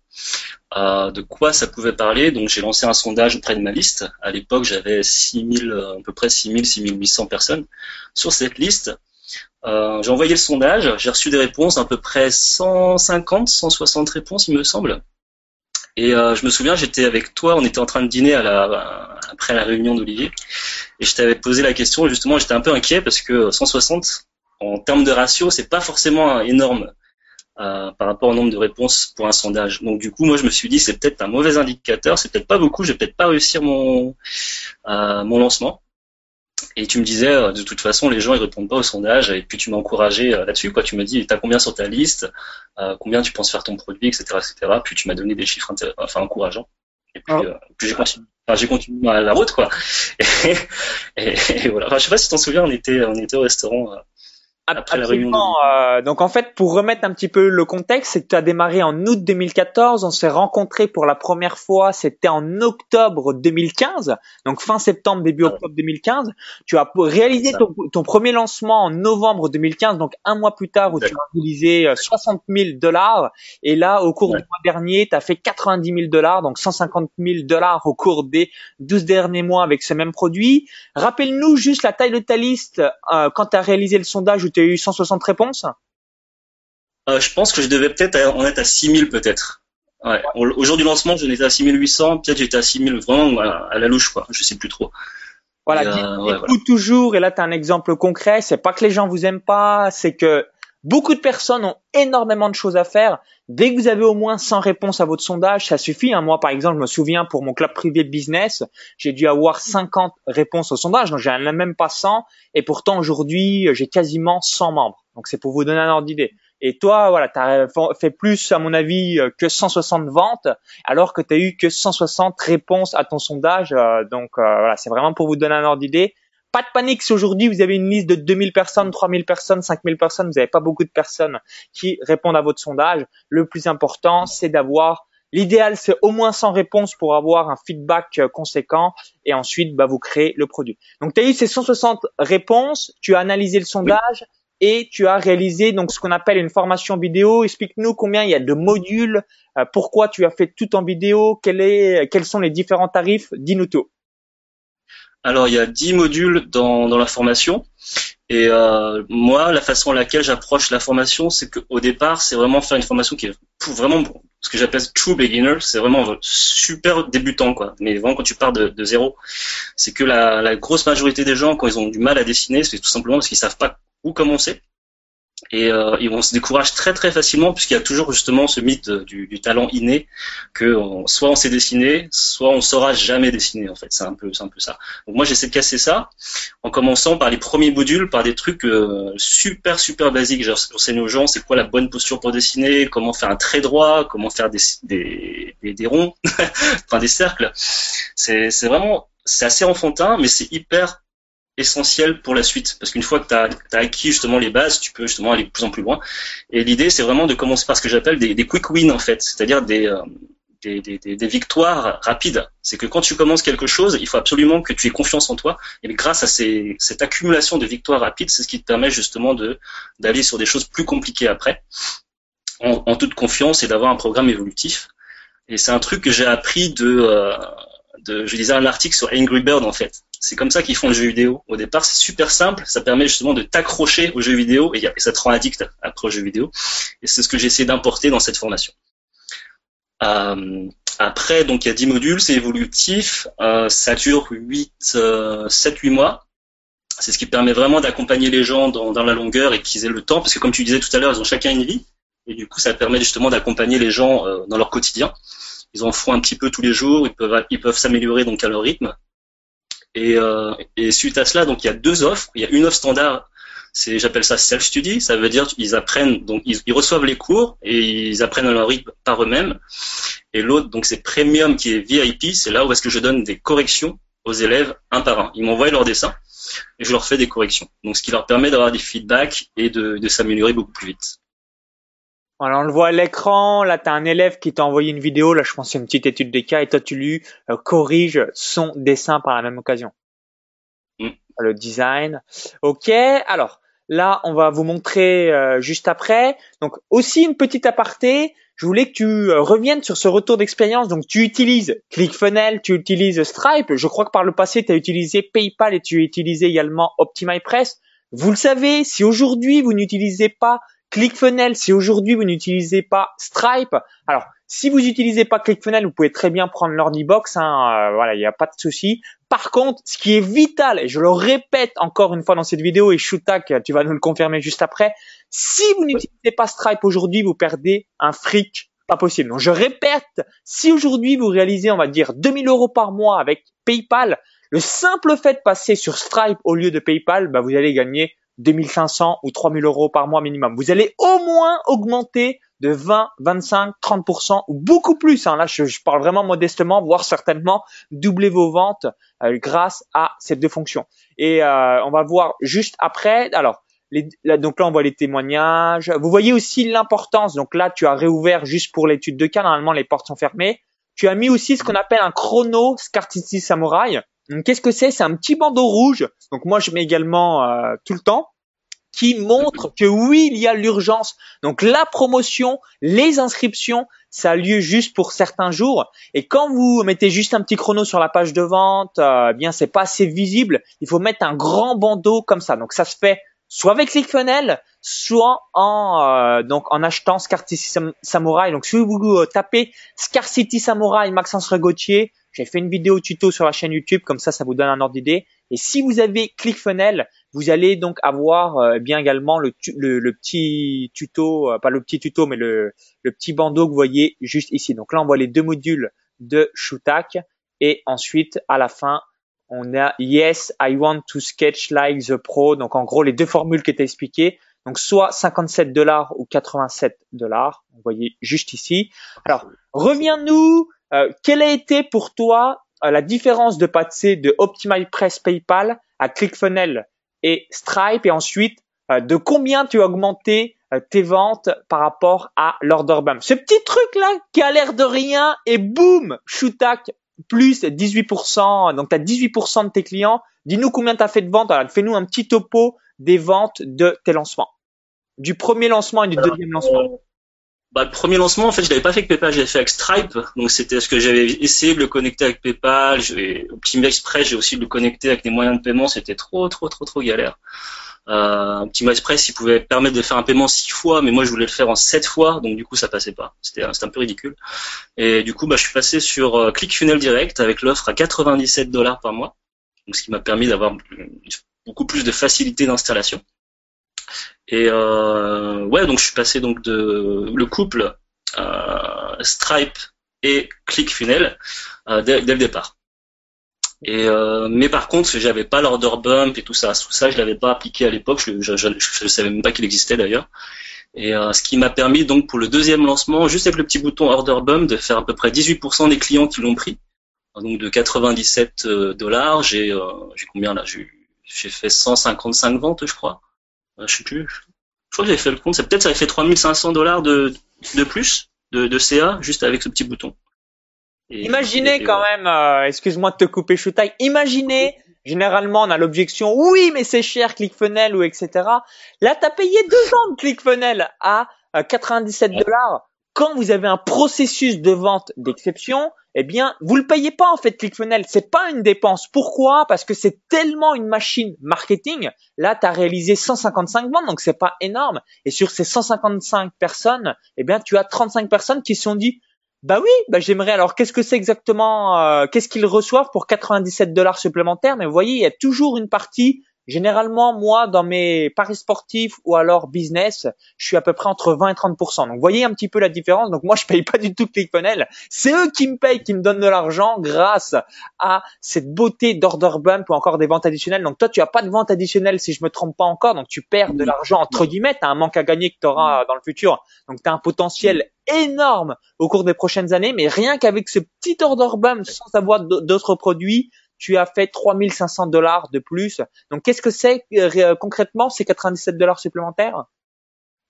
S2: euh, de quoi ça pouvait parler? Donc j'ai lancé un sondage auprès de ma liste. À l'époque, j'avais 6000, euh, à peu près 6000, 6800 personnes sur cette liste. J'ai envoyé le sondage, j'ai reçu des réponses, à peu près 150, 160 réponses, il me semble. Et je me souviens, j'étais avec toi, on était en train de dîner après la réunion d'Olivier, et je t'avais posé la question. Justement, j'étais un peu inquiet parce que 160, en termes de ratio, c'est pas forcément énorme euh, par rapport au nombre de réponses pour un sondage. Donc du coup, moi je me suis dit c'est peut-être un mauvais indicateur, c'est peut-être pas beaucoup, je vais peut-être pas réussir mon euh, mon lancement. Et tu me disais euh, de toute façon les gens ils répondent pas au sondage et puis tu m'as encouragé là-dessus quoi. Tu me dis t'as combien sur ta liste, combien tu penses faire ton produit, etc., etc. Puis tu m'as donné des chiffres enfin encourageants. Et puis, ah. puis j'ai continué. Enfin, j'ai continué la route quoi. Et, et, voilà. Enfin, je sais pas si tu t'en souviens, on était on était au restaurant
S1: Absolument. Euh, donc en fait, pour remettre un petit peu le contexte, c'est que tu as démarré en août 2014. On s'est rencontrés pour la première fois, c'était en octobre 2015. Donc fin septembre, début ah octobre 2015. Tu as réalisé ton, premier lancement en novembre 2015, donc un mois plus tard, où tu as réalisé 60 000 dollars. Et là, au cours du mois dernier, tu as fait 90 000 dollars, donc 150 000 dollars au cours des 12 derniers mois avec ce même produit. Rappelle-nous juste la taille de ta liste euh, quand tu as réalisé le sondage tu as eu 160 réponses?
S2: Euh, Je pense que je devais peut-être en être à 6000 peut-être. Ouais. Au jour du lancement, j'en étais à 6800, peut-être j'étais à 6000 vraiment à la louche, quoi. Je sais plus trop.
S1: Voilà, euh, toujours, et là tu as un exemple concret, c'est pas que les gens vous aiment pas, c'est que Beaucoup de personnes ont énormément de choses à faire. Dès que vous avez au moins 100 réponses à votre sondage, ça suffit. Hein. Moi, par exemple, je me souviens pour mon club privé de business, j'ai dû avoir 50 réponses au sondage, donc j'en ai même pas 100. Et pourtant, aujourd'hui, j'ai quasiment 100 membres. Donc, c'est pour vous donner un ordre d'idée. Et toi, voilà, tu as fait plus, à mon avis, que 160 ventes, alors que tu as eu que 160 réponses à ton sondage. Euh, donc, euh, voilà, c'est vraiment pour vous donner un ordre d'idée. Pas de panique si aujourd'hui vous avez une liste de 2000 personnes, 3000 personnes, 5000 personnes, vous n'avez pas beaucoup de personnes qui répondent à votre sondage. Le plus important, c'est d'avoir L'idéal, c'est au moins 100 réponses pour avoir un feedback euh, conséquent et ensuite, bah, vous créez le produit. Donc, tu as eu ces 160 réponses, tu as analysé le sondage et tu as réalisé donc ce qu'on appelle une formation vidéo. Explique-nous combien il y a de modules, euh, pourquoi tu as fait tout en vidéo, quels sont les différents tarifs, dis-nous tout.
S2: Alors il y a 10 modules dans, dans la formation. Et euh, moi, la façon à laquelle j'approche la formation, c'est qu'au départ, c'est vraiment faire une formation qui est vraiment ce que j'appelle true beginner, c'est vraiment super débutant quoi. Mais vraiment quand tu pars de, de zéro, c'est que la, la, grosse majorité des gens quand ils ont du mal à dessiner, c'est tout simplement parce qu'ils savent pas où commencer et euh, vont se décourager très très facilement puisqu'il y a toujours justement ce mythe du, du talent inné que soit on sait dessiner, soit on saura jamais dessiner en fait. C'est un peu c'est un peu ça. Donc moi j'essaie de casser ça en commençant par les premiers modules, par des trucs euh, super super basiques. J'enseigne aux gens c'est quoi la bonne posture pour dessiner, comment faire un trait droit, comment faire des des, des, des ronds, enfin des cercles. C'est c'est vraiment c'est assez enfantin mais c'est hyper essentiel pour la suite. Parce qu'une fois que tu as, acquis justement les bases, tu peux justement aller de plus en plus loin. Et l'idée, c'est vraiment de commencer par ce que j'appelle des, des, quick wins, en fait. C'est-à-dire des, euh, des, des, victoires rapides. C'est que quand tu commences quelque chose, il faut absolument que tu aies confiance en toi. Et grâce à ces, cette accumulation de victoires rapides, c'est ce qui te permet justement de d'aller sur des choses plus compliquées après, en, en toute confiance et d'avoir un programme évolutif. Et c'est un truc que j'ai appris de, euh, de, je lisais un article sur Angry Bird en fait. C'est comme ça qu'ils font le jeu vidéo. Au départ, c'est super simple. Ça permet justement de t'accrocher au jeu vidéo et, ça te rend addict après au jeu vidéo. Et c'est ce que j'ai essayé d'importer dans cette formation. Euh, Après, donc il y a 10 modules, c'est évolutif, euh, ça dure 8, 7, 8 mois. C'est ce qui permet vraiment d'accompagner les gens dans, dans la longueur et qu'ils aient le temps, parce que comme tu disais tout à l'heure, ils ont chacun une vie, et du coup ça permet justement d'accompagner les gens euh, dans leur quotidien. Ils en font un petit peu tous les jours, ils peuvent ils peuvent s'améliorer donc à leur rythme. Et, euh, et suite à cela, donc il y a deux offres. Il y a une offre standard c'est j'appelle ça self study ça veut dire ils apprennent donc ils, reçoivent les cours et ils apprennent à leur rythme par eux-mêmes. Et l'autre donc c'est premium qui est VIP c'est là où est-ce que je donne des corrections aux élèves un par un. Ils m'envoient leur dessin et je leur fais des corrections. Donc ce qui leur permet d'avoir des feedbacks et de s'améliorer beaucoup plus vite
S1: alors on le voit à l'écran, là tu as un élève qui t'a envoyé une vidéo, là je pense c'est une petite étude des cas, et toi tu lui euh, corriges son dessin par la même occasion. Mm. Le design. Ok, alors Là, on va vous montrer euh, juste après. Donc aussi une petite aparté. Je voulais que tu euh, reviennes sur ce retour d'expérience. Donc tu utilises ClickFunnels, tu utilises Stripe. Je crois que par le passé, tu as utilisé PayPal et tu as utilisé également OptimizePress. Vous le savez, si aujourd'hui vous n'utilisez pas ClickFunnels, si aujourd'hui vous n'utilisez pas Stripe, alors si vous n'utilisez pas ClickFunnels, vous pouvez très bien prendre l'Ordibox. Hein, euh, voilà, il n'y a pas de souci. Par contre, ce qui est vital, et je le répète encore une fois dans cette vidéo, et Shutak, tu vas nous le confirmer juste après, si vous n'utilisez pas Stripe aujourd'hui, vous perdez un fric pas possible. Donc je répète, si aujourd'hui vous réalisez, on va dire, 2000 euros par mois avec PayPal, le simple fait de passer sur Stripe au lieu de PayPal, bah, vous allez gagner 2500 ou 3000 euros par mois minimum. Vous allez au moins augmenter de 20, 25, 30% ou beaucoup plus. Hein. Là, je, parle vraiment modestement, voire certainement doubler vos ventes euh, grâce à ces deux fonctions. Et euh, on va voir juste après. Alors, les, donc là, on voit les témoignages. Vous voyez aussi l'importance. Donc là, tu as réouvert juste pour l'étude de cas. Normalement, les portes sont fermées. Tu as mis aussi ce qu'on appelle un chrono Scarcity Samurai. Qu'est-ce que c'est? C'est un petit bandeau rouge. Donc moi, je mets également euh, tout le temps qui montre que oui, il y a l'urgence. Donc la promotion, les inscriptions, ça a lieu juste pour certains jours. Et quand vous mettez juste un petit chrono sur la page de vente, euh, eh bien c'est pas assez visible. Il faut mettre un grand bandeau comme ça. Donc ça se fait soit avec ClickFunnels, soit en euh, donc en achetant Scarcity Samurai. Donc si vous euh, tapez Scarcity Samurai Maxence Regautier, j'ai fait une vidéo tuto sur la chaîne YouTube, comme ça ça vous donne un ordre d'idée. Et si vous avez ClickFunnels, vous allez donc avoir euh, bien également le, le, petit tuto, euh, pas le petit tuto, mais le, le, petit bandeau que vous voyez juste ici. Donc là, on voit les deux modules de Shootak et ensuite à la fin, on a Yes, I want to sketch like the pro. Donc en gros, les deux formules qui étaient expliquées. Donc soit 57 dollars ou 87 dollars. Vous voyez juste ici. Alors reviens-nous. Euh, quelle a été pour toi la différence de passer de OptimizePress PayPal à ClickFunnels et Stripe? Et ensuite euh, de combien tu as augmenté euh, tes ventes par rapport à l'order. Ce petit truc là qui a l'air de rien et boum, Shootak plus 18%, donc tu as 18% de tes clients. Dis-nous combien tu as fait de ventes. Alors, fais-nous un petit topo des ventes de tes lancements. Du premier lancement et du deuxième lancement
S2: bah, le premier lancement, en fait, je l'avais pas fait avec PayPal, j'avais fait avec Stripe. Donc, c'était ce que j'avais essayé de le connecter avec PayPal. Optimize Express, j'ai aussi de le connecter avec des moyens de paiement. C'était trop, trop, trop, trop galère. Euh, Optimize Express, il pouvait permettre de faire un paiement six fois, mais moi, je voulais le faire en sept fois. Donc, du coup, ça passait pas. C'était, un peu ridicule. Et du coup, bah, je suis passé sur euh, ClickFunnels Direct avec l'offre à 97 dollars par mois. Donc, ce qui m'a permis d'avoir beaucoup plus de facilité d'installation. Et euh, ouais, donc je suis passé donc de le couple euh, Stripe et ClickFunnels euh, dès, le départ. Et euh, mais par contre, j'avais pas l'order bump et tout ça. Tout ça, je l'avais pas appliqué à l'époque. Je, je, savais même pas qu'il existait d'ailleurs. Et euh, ce qui m'a permis donc pour le deuxième lancement, juste avec le petit bouton order bump, de faire à peu près 18% des clients qui l'ont pris. Donc de 97 dollars, j'ai j'ai combien là? J'ai fait 155 ventes, je crois. Euh, je sais plus. Je crois que j'avais fait le compte. C'est peut-être ça avait fait 3500 dollars de, de plus de, de CA juste avec ce petit bouton.
S1: imaginez quand même, euh, excuse-moi de te couper Shootai, imaginez, généralement on a l'objection, oui mais c'est cher ClickFunnels ou etc. Là tu as payé deux ans de ClickFunnels à 97 dollars. Quand vous avez un processus de vente d'exception, eh bien, vous le payez pas en fait ClickFunnels, c'est pas une dépense. Pourquoi? Parce que c'est tellement une machine marketing. Là, tu as réalisé 155 ventes, donc c'est pas énorme. Et sur ces 155 personnes, eh bien, tu as 35 personnes qui se sont dit Bah oui, bah j'aimerais. Alors qu'est-ce que c'est exactement euh, Qu'est-ce qu'ils reçoivent pour 97 dollars supplémentaires? Mais vous voyez, il y a toujours une partie Généralement, moi, dans mes paris sportifs ou alors business, je suis à peu près entre 20 et 30% Donc, voyez un petit peu la différence. Donc, moi, je paye pas du tout ClickFunnels. C'est eux qui me payent, qui me donnent de l'argent grâce à cette beauté d'order bump ou encore des ventes additionnelles. Donc, toi, tu as pas de vente additionnelle si je me trompe pas encore. Donc, tu perds de l'argent entre guillemets. Tu as un manque à gagner que tu auras dans le futur. Donc, tu as un potentiel énorme au cours des prochaines années. Mais rien qu'avec ce petit order bump sans avoir d'autres produits, tu as fait 3500 dollars de plus. Donc, qu'est-ce que c'est euh, concrètement ces 97 dollars supplémentaires?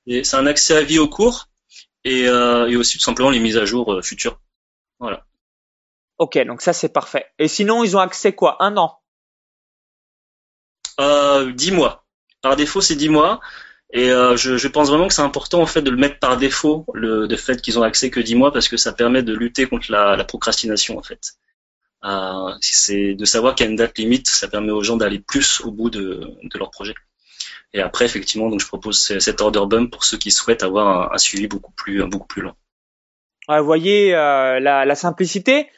S2: C'est un accès à vie au cours euh, et, aussi tout simplement les mises à jour euh, futures. Voilà.
S1: Ok, donc ça c'est parfait. Et sinon, ils ont accès quoi? Un an?
S2: Euh, 10 mois. Par défaut, c'est 10 mois. Et je, pense vraiment que c'est important en fait de le mettre par défaut, le, fait qu'ils ont accès que 10 mois, parce que ça permet de lutter contre la, la procrastination en fait. C'est de savoir qu'il y a une date limite, ça permet aux gens d'aller plus au bout de, de, leur projet. Et après, effectivement, donc je propose cet order bump pour ceux qui souhaitent avoir un, suivi beaucoup plus beaucoup plus long.
S1: vous voyez euh, la, la, simplicité.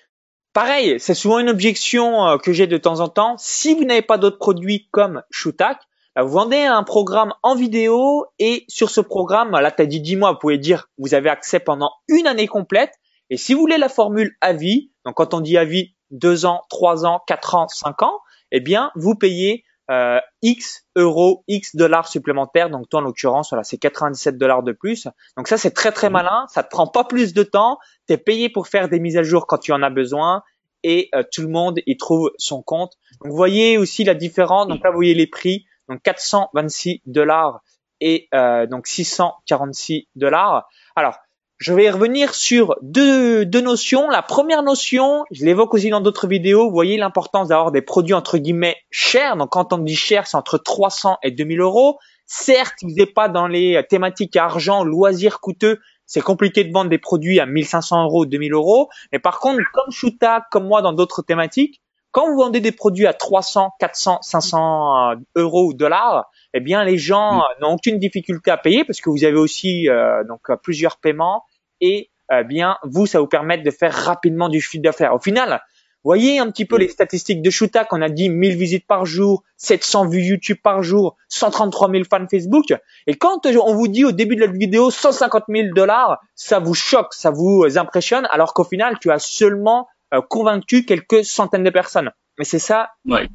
S1: Pareil, c'est souvent une objection euh, que j'ai de temps en temps. Si vous n'avez pas d'autres produits comme Shootak, bah, vous vendez un programme en vidéo et sur ce programme, là, tu as dit 10 mois, vous pouvez dire vous avez accès pendant une année complète. Et si vous voulez la formule à vie, donc quand on dit à vie, deux ans, trois ans, quatre ans, cinq ans, eh bien, vous payez euh, X euros, X dollars supplémentaires. Donc toi, en l'occurrence, voilà, c'est 97 dollars de plus. Donc ça, c'est très très mmh. malin. Ça te prend pas plus de temps. Tu es payé pour faire des mises à jour quand tu en as besoin. Et euh, tout le monde y trouve son compte. Donc vous voyez aussi la différence. Donc là, vous voyez les prix. Donc 426 dollars et euh, donc 646 dollars. Alors, je vais revenir sur deux, notions. La première notion, je l'évoque aussi dans d'autres vidéos, vous voyez l'importance d'avoir des produits entre guillemets chers. Donc quand on dit cher, c'est entre 300 et 2000 euros. Certes, vous n'êtes pas dans les thématiques argent, loisirs coûteux. C'est compliqué de vendre des produits à 1500 euros, 2000 euros. Mais par contre, comme Shuta, comme moi dans d'autres thématiques, quand vous vendez des produits à 300, 400, 500 euros ou dollars, eh bien les gens mm. n'ont aucune difficulté à payer parce que vous avez aussi euh, donc plusieurs paiements et euh, bien vous, ça vous permet de faire rapidement du chiffre d'affaires. Au final, voyez un petit peu les statistiques de Shootak. On a dit 1000 visites par jour, 700 vues YouTube par jour, 133 000 fans Facebook. Et quand on vous dit au début de la vidéo 150 000 dollars, ça vous choque, ça vous impressionne, alors qu'au final, tu as seulement euh, convaincu quelques centaines de personnes. Mais c'est ça, la,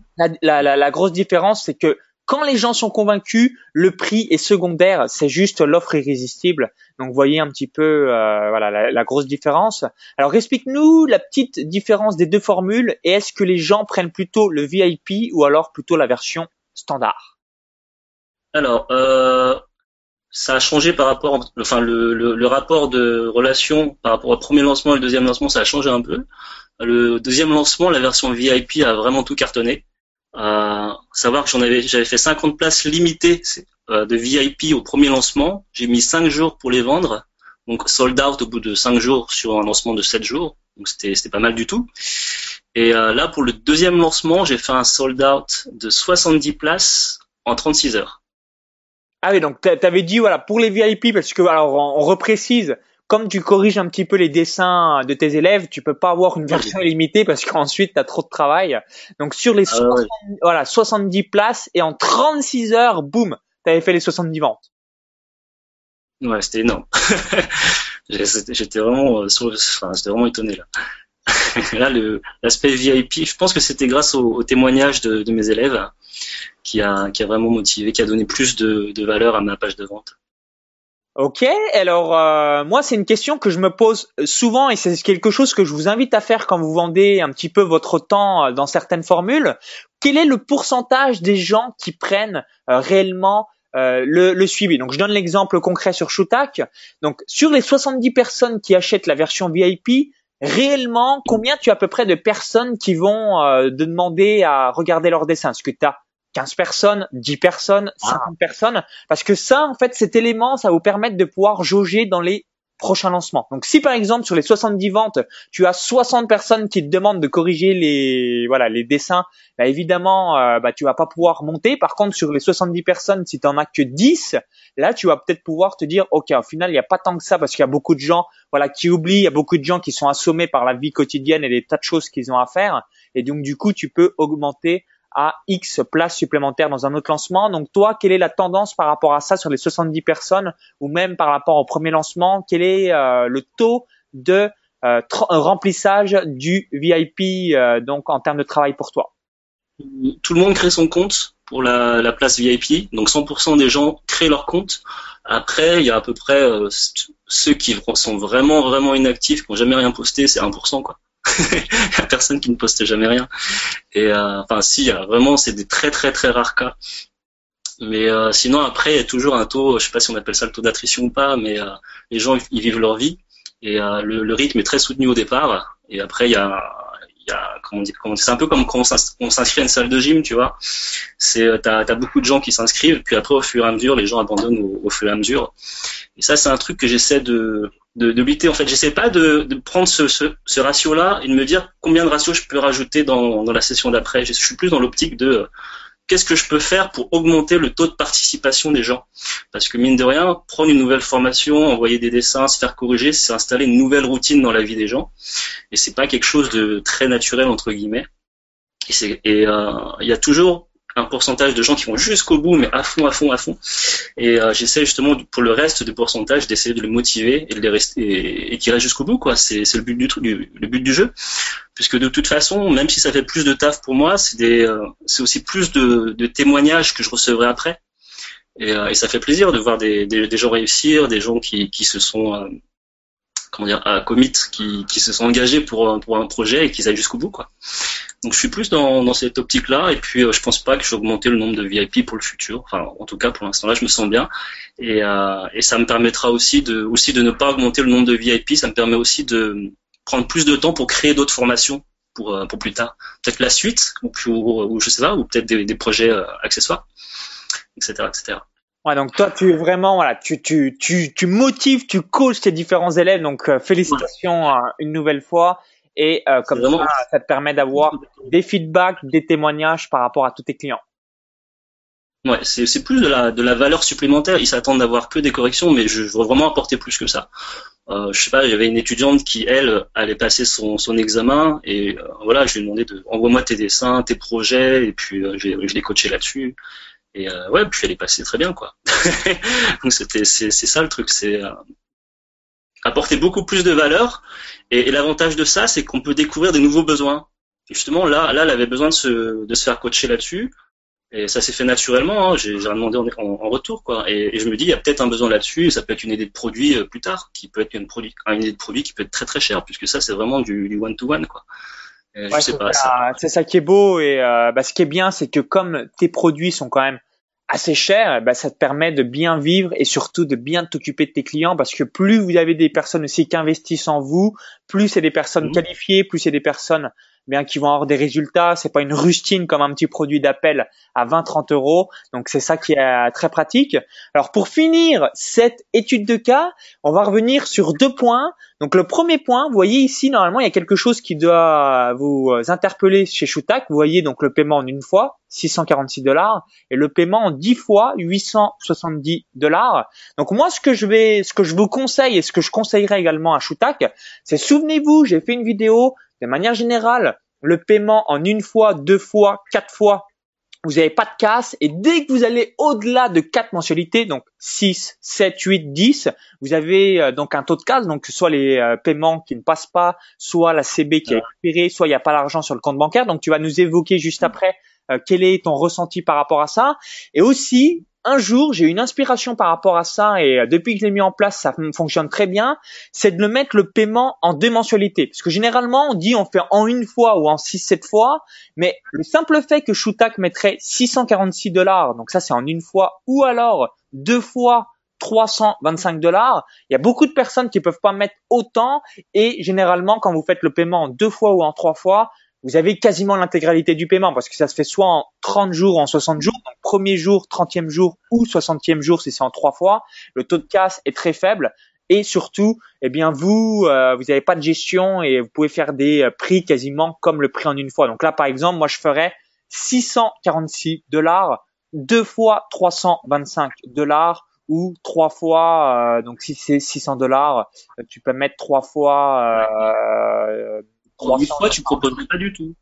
S1: la, la, grosse différence, c'est que quand les gens sont convaincus, le prix est secondaire, c'est juste l'offre irrésistible. Donc, vous voyez un petit peu euh, voilà la, grosse différence. Alors, explique-nous la petite différence des deux formules et est-ce que les gens prennent plutôt le VIP ou alors plutôt la version standard?
S2: Alors, euh, ça a changé par rapport, enfin le, le, rapport de relation par rapport au premier lancement et le deuxième lancement, ça a changé un peu. Le deuxième lancement, la version VIP a vraiment tout cartonné. Euh, savoir que j'en avais, j'avais fait 50 places limitées euh, de VIP au premier lancement. J'ai mis 5 jours pour les vendre, donc sold out au bout de 5 jours sur un lancement de 7 jours. Donc c'était, c'était pas mal du tout. Et euh, là, pour le deuxième lancement, j'ai fait un sold out de 70 places en 36 heures.
S1: Ah oui, donc tu avais dit voilà pour les VIP parce que alors on reprécise comme tu corriges un petit peu les dessins de tes élèves, tu peux pas avoir une version limitée parce qu'ensuite tu as trop de travail. Donc sur les ah voilà, 70 places et en 36 heures, boum, tu avais fait les 70 ventes.
S2: Ouais, c'était énorme. j'étais vraiment, euh, enfin, j'étais vraiment étonné là. là, l'aspect VIP, je pense que c'était grâce au, témoignage de, de, mes élèves qui a, qui a vraiment motivé, qui a donné plus de, de valeur à ma page de vente.
S1: Ok, alors euh, moi c'est une question que je me pose souvent et c'est quelque chose que je vous invite à faire quand vous vendez un petit peu votre temps euh, dans certaines formules. Quel est le pourcentage des gens qui prennent euh, réellement le, le, suivi? Donc je donne l'exemple concret sur Shootak. Donc sur les 70 personnes qui achètent la version VIP, réellement combien tu as à peu près de personnes qui vont demander à regarder leur dessin Est-ce que tu as 15 personnes, 10 personnes, 50 ah. personnes, parce que ça, en fait, cet élément, ça va vous permettre de pouvoir jauger dans les prochain lancement. Donc si par exemple sur les 70 ventes, tu as 60 personnes qui te demandent de corriger les voilà les dessins, bah évidemment euh, bah tu vas pas pouvoir monter. Par contre sur les 70 personnes, si tu en as que 10, là tu vas peut-être pouvoir te dire OK, au final, il n'y a pas tant que ça parce qu'il y a beaucoup de gens voilà qui oublient, il y a beaucoup de gens qui sont assommés par la vie quotidienne et les tas de choses qu'ils ont à faire et donc du coup, tu peux augmenter à X places supplémentaires dans un autre lancement. Donc toi, quelle est la tendance par rapport à ça sur les 70 personnes ou même par rapport au premier lancement? Quel est euh, le taux de euh, remplissage du VIP euh, donc en termes de travail pour toi?
S2: Tout le monde crée son compte pour la, la place VIP. Donc 100% des gens créent leur compte. Après, il y a à peu près ceux qui sont vraiment vraiment inactifs, qui n'ont jamais rien posté, c'est 1% quoi. Il y a personne qui ne poste jamais rien. Et euh, enfin, si, vraiment, c'est des très très très rares cas. Mais euh, sinon, après, il y a toujours un taux, je sais pas si on appelle ça le taux d'attrition ou pas, mais euh, les gens ils vivent leur vie et le, le, rythme est très soutenu au départ. Et après, il y a, c'est un peu comme quand on s'inscrit à une salle de gym, tu vois. C'est, t'as as beaucoup de gens qui s'inscrivent, puis après au fur et à mesure, les gens abandonnent au, fur et à mesure. Et ça, c'est un truc que j'essaie de de, lutter. En fait, j'essaie pas de, prendre ce, ratio-là et de me dire combien de ratios je peux rajouter dans, la session d'après. Je suis plus dans l'optique de euh, qu'est-ce que je peux faire pour augmenter le taux de participation des gens? Parce que mine de rien, prendre une nouvelle formation, envoyer des dessins, se faire corriger, c'est installer une nouvelle routine dans la vie des gens. Et c'est pas quelque chose de très naturel entre guillemets. Et il euh, y a toujours un pourcentage de gens qui vont jusqu'au bout, mais à fond, à fond, à fond. Et euh, j'essaie justement pour le reste du pourcentage d'essayer de les motiver et de les rester et, et qu'ils restent jusqu'au bout, quoi. C'est le but du, du le but du jeu, puisque de toute façon, même si ça fait plus de taf pour moi, c'est euh, aussi plus de, de, témoignages que je recevrai après. Et, euh, et, ça fait plaisir de voir des, des, gens réussir, des gens qui, qui se sont euh, comment dire à commit, qui, qui se sont engagés pour pour un projet et qui aillent jusqu'au bout, quoi. Donc je suis plus dans, dans cette optique-là, et puis euh, je pense pas que je vais augmenter le nombre de VIP pour le futur. Enfin, en tout cas pour l'instant là, je me sens bien, et, euh, et ça me permettra aussi de aussi de ne pas augmenter le nombre de VIP. Ça me permet aussi de prendre plus de temps pour créer d'autres formations pour euh, pour plus tard. Peut-être la suite, ou, ou, je sais pas, ou peut-être des, des, projets euh, accessoires, etc., etc.
S1: Ouais, donc toi, tu es vraiment, voilà, tu, tu, tu, tu motives, tu coaches tes différents élèves, donc félicitations une nouvelle fois. Et euh, comme ça, ça te permet d'avoir des feedbacks, des témoignages par rapport à tous tes clients.
S2: Ouais, c'est plus de la, de la valeur supplémentaire. Ils s'attendent d'avoir que des corrections, mais je, veux vraiment apporter plus que ça. Euh, je sais pas, avait une étudiante qui, elle, allait passer son, son examen et euh, voilà, je lui ai demandé de envoie-moi tes dessins, tes projets et puis euh, je, je l'ai coaché là-dessus. Et ouais, puis elle est passée très bien quoi. Donc c'était c'est ça le truc, c'est apporter beaucoup plus de valeur. Et, l'avantage de ça, c'est qu'on peut découvrir des nouveaux besoins. Et justement, là, là, elle avait besoin de se, de se faire coacher là-dessus. Et ça s'est fait naturellement. Hein. J'ai rien demandé en, en, retour, quoi. Et, et, je me dis, il y a peut-être un besoin là-dessus. Ça peut être une idée de produit euh, plus tard, qui peut être une, produit, une idée de produit qui peut être très très cher, puisque ça, c'est vraiment du one-to-one, quoi.
S1: Ouais, c'est ça, ça, qui est beau et euh, bah, ce qui est bien, c'est que comme tes produits sont quand même assez cher, bah, ça te permet de bien vivre et surtout de bien t'occuper de tes clients parce que plus vous avez des personnes aussi qui investissent en vous, plus c'est des personnes mmh. qualifiées, plus c'est des personnes bien qui vont avoir des résultats. C'est pas une rustine comme un petit produit d'appel à 20-30 euros. Donc c'est ça qui est très pratique. Alors pour finir cette étude de cas, on va revenir sur deux points. Donc le premier point, vous voyez ici normalement il y a quelque chose qui doit vous interpeller chez Shootak. Vous voyez donc le paiement en une fois, 646 dollars, et le paiement en 10 fois, 870 dollars. Donc moi ce que je vais, ce que je vous conseille et ce que je conseillerais également à Shootak, c'est souvenez-vous, j'ai fait une vidéo de manière générale, le paiement en une fois, deux fois, quatre fois, vous n'avez pas de casse. Et dès que vous allez au-delà de quatre mensualités, donc 6, 7, 8, 10, vous avez euh, donc un taux de casse, donc soit les euh, paiements qui ne passent pas, soit la CB qui est expirée, soit il n'y a pas l'argent sur le compte bancaire. Donc tu vas nous évoquer juste après euh, quel est ton ressenti par rapport à ça? Et aussi, un jour, j'ai eu une inspiration par rapport à ça et euh, depuis que je l'ai mis en place, ça fonctionne très bien. C'est de le mettre le paiement en deux mensualités. Parce que généralement, on dit on fait en une fois ou en six, sept fois. Mais le simple fait que Shootak mettrait 646 dollars, donc ça c'est en une fois, ou alors deux fois 325 dollars. Il y a beaucoup de personnes qui peuvent pas mettre autant et généralement quand vous faites le paiement en deux fois ou en trois fois, vous avez quasiment l'intégralité du paiement parce que ça se fait soit en 30 jours ou en 60 jours, donc premier jour, 30e jour ou 60e jour si c'est en trois fois. Le taux de casse est très faible et surtout, eh bien vous, euh, vous n'avez pas de gestion et vous pouvez faire des euh, prix quasiment comme le prix en une fois. Donc là, par exemple, moi je ferais 646 dollars deux fois 325 dollars ou trois fois euh, donc si c'est 600 dollars tu peux mettre trois fois
S2: euh, une fois tu proposes pas du tout.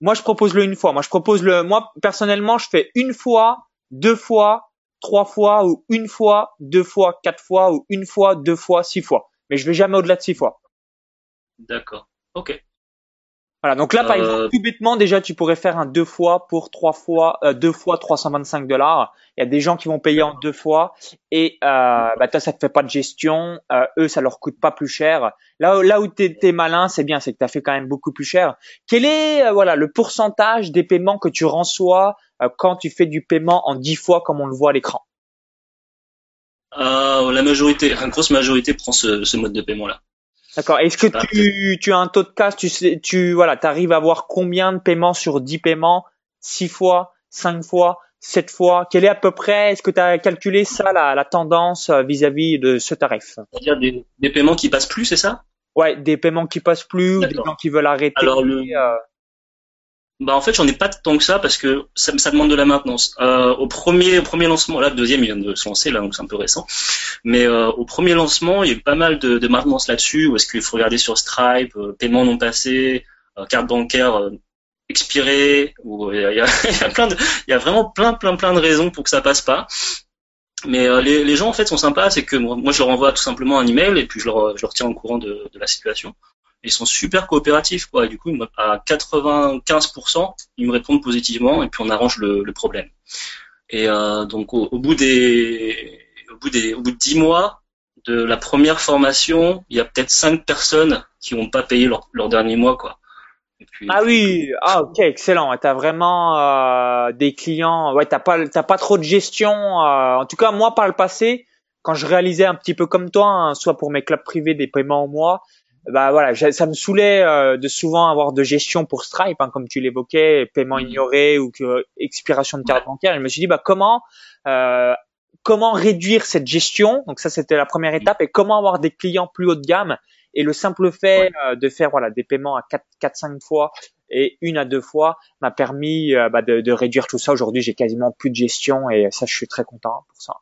S1: Moi je propose le une fois. Moi je propose le moi personnellement je fais une fois deux fois trois fois ou une fois deux fois quatre fois ou une fois deux fois six fois. Mais je vais jamais au-delà de six fois.
S2: D'accord. Ok
S1: voilà, donc là, par euh, exemple, tout bêtement, déjà, tu pourrais faire un deux fois pour trois fois, euh, deux fois 325 dollars. Il y a des gens qui vont payer en deux fois et euh, bah toi, ça te fait pas de gestion. Euh, eux, ça leur coûte pas plus cher. Là, là où t'es es malin, c'est bien, c'est que t'as fait quand même beaucoup plus cher. Quel est, euh, voilà, le pourcentage des paiements que tu reçois quand tu fais du paiement en dix fois, comme on le voit à l'écran?
S2: La majorité, une grosse majorité prend ce, ce mode de paiement-là.
S1: D'accord. Est-ce que tu, tu as un taux de casse, tu sais, tu voilà, arrives à avoir combien de paiements sur 10 paiements? 6 fois, 5 fois, 7 fois? Quel est à peu près Est-ce que tu as calculé ça la, la tendance euh, vis-à-vis de ce tarif?
S2: C'est-à-dire des, des, paiements qui passent plus, c'est ça?
S1: Ouais, des paiements qui passent plus, des gens qui veulent arrêter.
S2: Alors le, euh, bah en fait j'en ai pas tant que ça parce que ça, ça demande de la maintenance. Euh, au premier au premier lancement, là le deuxième il vient de se lancer là donc c'est un peu récent, mais euh, au premier lancement il y a eu pas mal de, de maintenance là-dessus. Où est-ce qu'il faut regarder sur Stripe, euh, paiement non passé, euh, carte bancaire euh, expirée, ou il y a, y a, plein de il y a vraiment plein plein plein de raisons pour que ça passe pas. Mais les, les, gens en fait sont sympas, c'est que moi, moi, je leur envoie tout simplement un email et puis je leur, je leur tiens au courant de, de la situation ils sont super coopératifs quoi. Et du coup, à 95%, ils me répondent positivement et puis on arrange le, le problème. Et euh, donc au, bout des, au bout des, au bout de 10 mois de la première formation, il y a peut-être 5 personnes qui n'ont pas payé leur, leur dernier mois quoi.
S1: ah oui, ah ok, excellent. T'as vraiment euh, des clients. Ouais, t'as pas, t'as pas trop de gestion. Euh, en tout cas, moi par le passé, quand je réalisais un petit peu comme toi, hein, soit pour mes clubs privés des paiements au mois, bah voilà, ça me saoulait euh, de souvent avoir de gestion pour Stripe, hein, comme tu l'évoquais, paiement mmh. ignoré ou que, expiration de carte bancaire. je me suis dit bah comment euh, comment réduire cette gestion? Donc ça c'était la première mmh. étape et comment avoir des clients plus haut de gamme? Et le simple fait euh, de faire voilà des paiements à 4 4 5 fois et une à deux fois m'a permis euh, bah, de, de, réduire tout ça. Aujourd'hui, j'ai quasiment plus de gestion et ça je suis très content pour ça.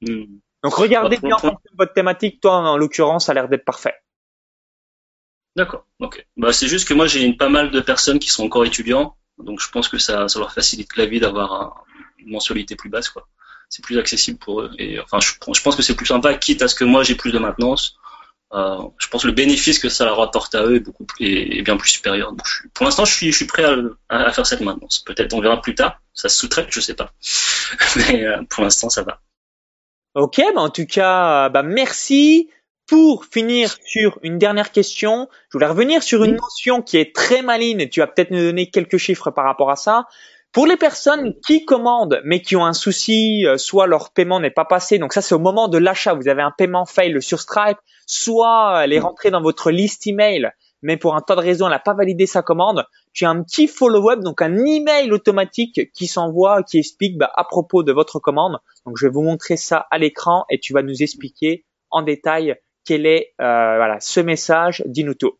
S1: Mmh. Donc regardez bien votre thématique, toi en l'occurrence, ça a l'air d'être parfait.
S2: D'accord, ok. Bah, c'est juste que moi j'ai pas mal de personnes qui sont encore étudiants, donc je pense que ça, ça leur facilite la vie d'avoir une mensualité plus basse, quoi. C'est plus accessible pour eux. Et enfin, je, pense que c'est plus sympa, quitte à ce que moi j'ai plus de maintenance. Euh, je pense que le bénéfice que ça leur apporte à eux est beaucoup plus, est, bien plus supérieur. Donc, je, pour l'instant, je suis, je suis prêt à, à, faire cette maintenance. Peut-être on verra plus tard. Ça se sous-traite, je sais pas. Mais euh, pour l'instant, ça va.
S1: Ok, bah en tout cas, bah merci pour finir sur une dernière question, je voulais revenir sur une notion qui est très maligne et tu vas peut-être nous donner quelques chiffres par rapport à ça. Pour les personnes qui commandent mais qui ont un souci, euh, soit leur paiement n'est pas passé, donc ça c'est au moment de l'achat, vous avez un paiement fail sur Stripe, soit elle est rentrée dans votre liste email, mais pour un tas de raisons elle n'a pas validé sa commande, tu as un petit follow-up, donc un email automatique qui s'envoie, qui explique bah, à propos de votre commande. Donc je vais vous montrer ça à l'écran et tu vas nous expliquer en détail quel est euh, voilà ce message Dis-nous tout.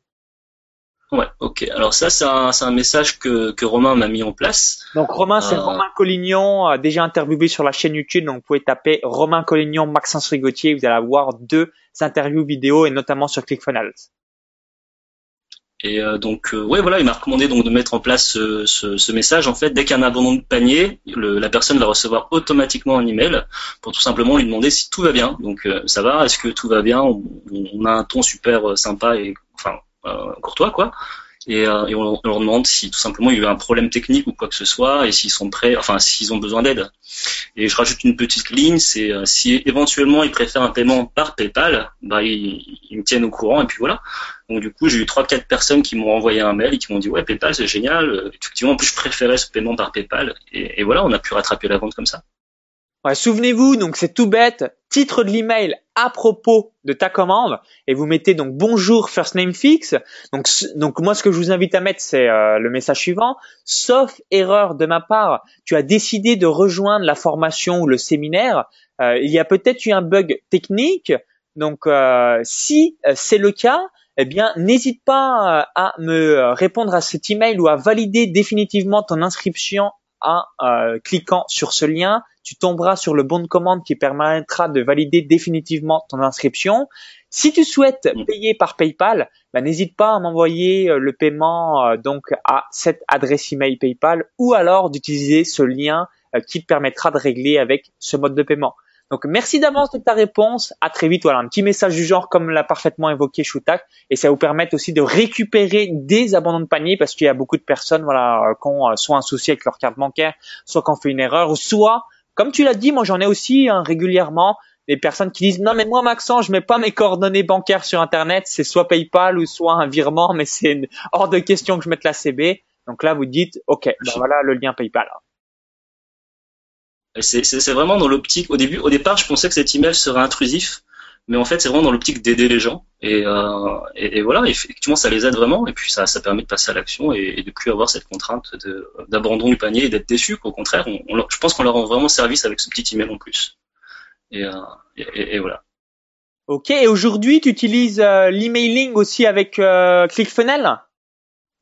S2: Ouais, ok. Alors ça, c'est un, un, message que, que Romain m'a mis en place.
S1: Donc Romain, c'est euh... Romain Collignon, euh, déjà interviewé sur la chaîne YouTube. Donc vous pouvez taper Romain Collignon, Maxence Rigotier. Vous allez avoir deux interviews vidéo et notamment sur ClickFunnels.
S2: Et euh, donc, euh, ouais, voilà, il m'a recommandé donc de mettre en place ce, ce, message. En fait, dès qu'il y a un abandon de panier, le, la personne va recevoir automatiquement un email pour tout simplement lui demander si tout va bien. Donc, euh, ça va Est-ce que tout va bien? On, on, a un ton super euh, sympa et enfin courtois, quoi et, euh, et on, leur demande si tout simplement il y a eu un problème technique ou quoi que ce soit et s'ils sont prêts, enfin s'ils ont besoin d'aide. Et je rajoute une petite ligne, c'est euh, si éventuellement ils préfèrent un paiement par PayPal, bah ils, ils me tiennent au courant et puis voilà. Donc du coup j'ai eu trois quatre personnes qui m'ont envoyé un mail et qui m'ont dit ouais PayPal c'est génial, effectivement en plus je préférais ce paiement par PayPal et, et voilà on a pu rattraper la vente comme ça.
S1: Ouais, Souvenez-vous, donc c'est tout bête, titre de l'email à propos de ta commande et vous mettez donc bonjour first name fix. Donc, donc moi ce que je vous invite à mettre c'est euh, le message suivant. Sauf erreur de ma part, tu as décidé de rejoindre la formation ou le séminaire. Euh, il y a peut-être eu un bug technique. Donc, euh, si euh, c'est le cas, eh bien, n'hésite pas à me répondre à cet email ou à valider définitivement ton inscription en cliquant sur ce lien. Tu tomberas sur le bon de commande qui permettra de valider définitivement ton inscription. Si tu souhaites mm. payer par PayPal, bah, n'hésite pas à m'envoyer le paiement donc à cette adresse email PayPal ou alors d'utiliser ce lien qui te permettra de régler avec ce mode de paiement. Donc merci d'avance de ta réponse. À très vite. Voilà un petit message du genre comme l'a parfaitement évoqué Shoutak. Et ça vous permet aussi de récupérer des abandons de panier parce qu'il y a beaucoup de personnes voilà qui ont euh, soit un souci avec leur carte bancaire, soit qui ont fait une erreur, ou soit comme tu l'as dit, moi j'en ai aussi hein, régulièrement des personnes qui disent non mais moi Maxence je mets pas mes coordonnées bancaires sur internet. C'est soit PayPal ou soit un virement mais c'est hors de question que je mette la CB donc là vous dites ok ben voilà le lien PayPal
S2: c'est vraiment dans l'optique. Au début, au départ, je pensais que cet email serait intrusif, mais en fait, c'est vraiment dans l'optique d'aider les gens. Et, euh, et, voilà, effectivement, ça les aide vraiment, et puis ça, ça permet de passer à l'action et, de plus avoir cette contrainte d'abandon du panier et d'être déçu. Au contraire, on, je pense qu'on leur rend vraiment service avec ce petit email en plus. Et, euh, et voilà.
S1: Ok. Et aujourd'hui, tu utilises euh, l'emailing aussi avec euh, ClickFunnels?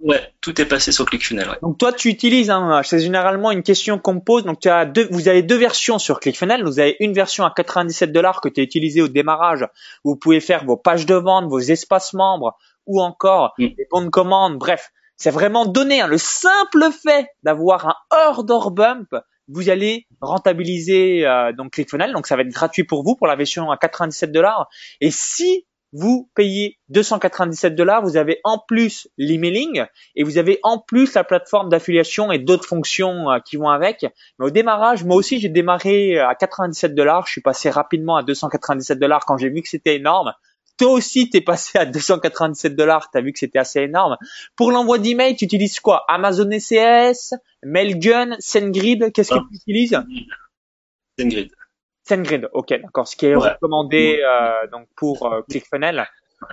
S2: Ouais, tout est passé sur ClickFunnels. Ouais.
S1: Donc toi, tu utilises, hein, c'est généralement une question qu'on pose. Donc tu as deux, vous avez deux versions sur ClickFunnels. Vous avez une version à 97 dollars que tu as utilisée au démarrage. Où vous pouvez faire vos pages de vente, vos espaces membres ou encore mm. les bons de commande. Bref, c'est vraiment donné. Hein, le simple fait d'avoir un order bump, vous allez rentabiliser euh, donc ClickFunnels. Donc ça va être gratuit pour vous pour la version à 97 dollars. Et si vous payez 297 dollars, vous avez en plus l'emailing et vous avez en plus la plateforme d'affiliation et d'autres fonctions euh, qui vont avec. Mais au démarrage, moi aussi j'ai démarré euh, à 97 dollars, je suis passé rapidement à 297 dollars quand j'ai vu que c'était énorme. Toi aussi, t'es passé à 297 dollars, t'as vu que c'était assez énorme. Pour l'envoi d'email, tu utilises quoi? Amazon SES, Mailgun, SendGrid, qu'est-ce que ah. tu utilises?
S2: SendGrid.
S1: SendGrid, ok, d'accord. Ce qui est recommandé euh, donc pour euh, ClickFunnels.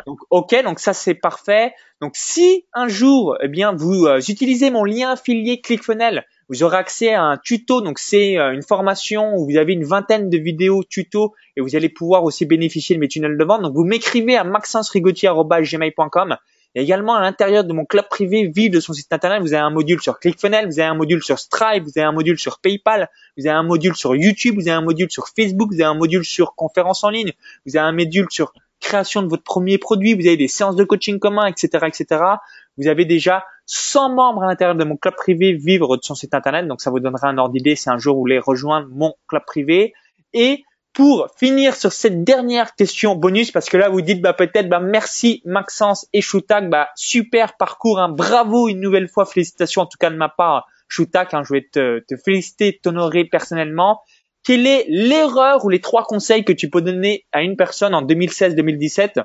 S1: Donc ok, donc ça c'est parfait. Donc si un jour, eh bien vous euh, utilisez mon lien affilié ClickFunnels, vous aurez accès à un tuto. Donc c'est euh, une formation où vous avez une vingtaine de vidéos tuto et vous allez pouvoir aussi bénéficier de mes tunnels de vente. Donc vous m'écrivez à maxensrigotier@gmail.com et également à l'intérieur de mon club privé Vive de son site internet, vous avez un module sur ClickFunnels, vous avez un module sur Stripe, vous avez un module sur PayPal, vous avez un module sur YouTube, vous avez un module sur Facebook, vous avez un module sur conférence en ligne, vous avez un module sur création de votre premier produit, vous avez des séances de coaching commun, etc., etc. Vous avez déjà 100 membres à l'intérieur de mon club privé Vivre de son site internet, donc ça vous donnera un ordre d'idée si un jour vous voulez rejoindre mon club privé. Et pour finir sur cette dernière question bonus, parce que là vous dites bah peut-être bah merci Maxence et Shoutak, bah super parcours, hein, bravo une nouvelle fois, félicitations en tout cas de ma part Shoutak, hein, je vais te, te féliciter, t'honorer personnellement. Quelle est l'erreur ou les trois conseils que tu peux donner à une personne en 2016-2017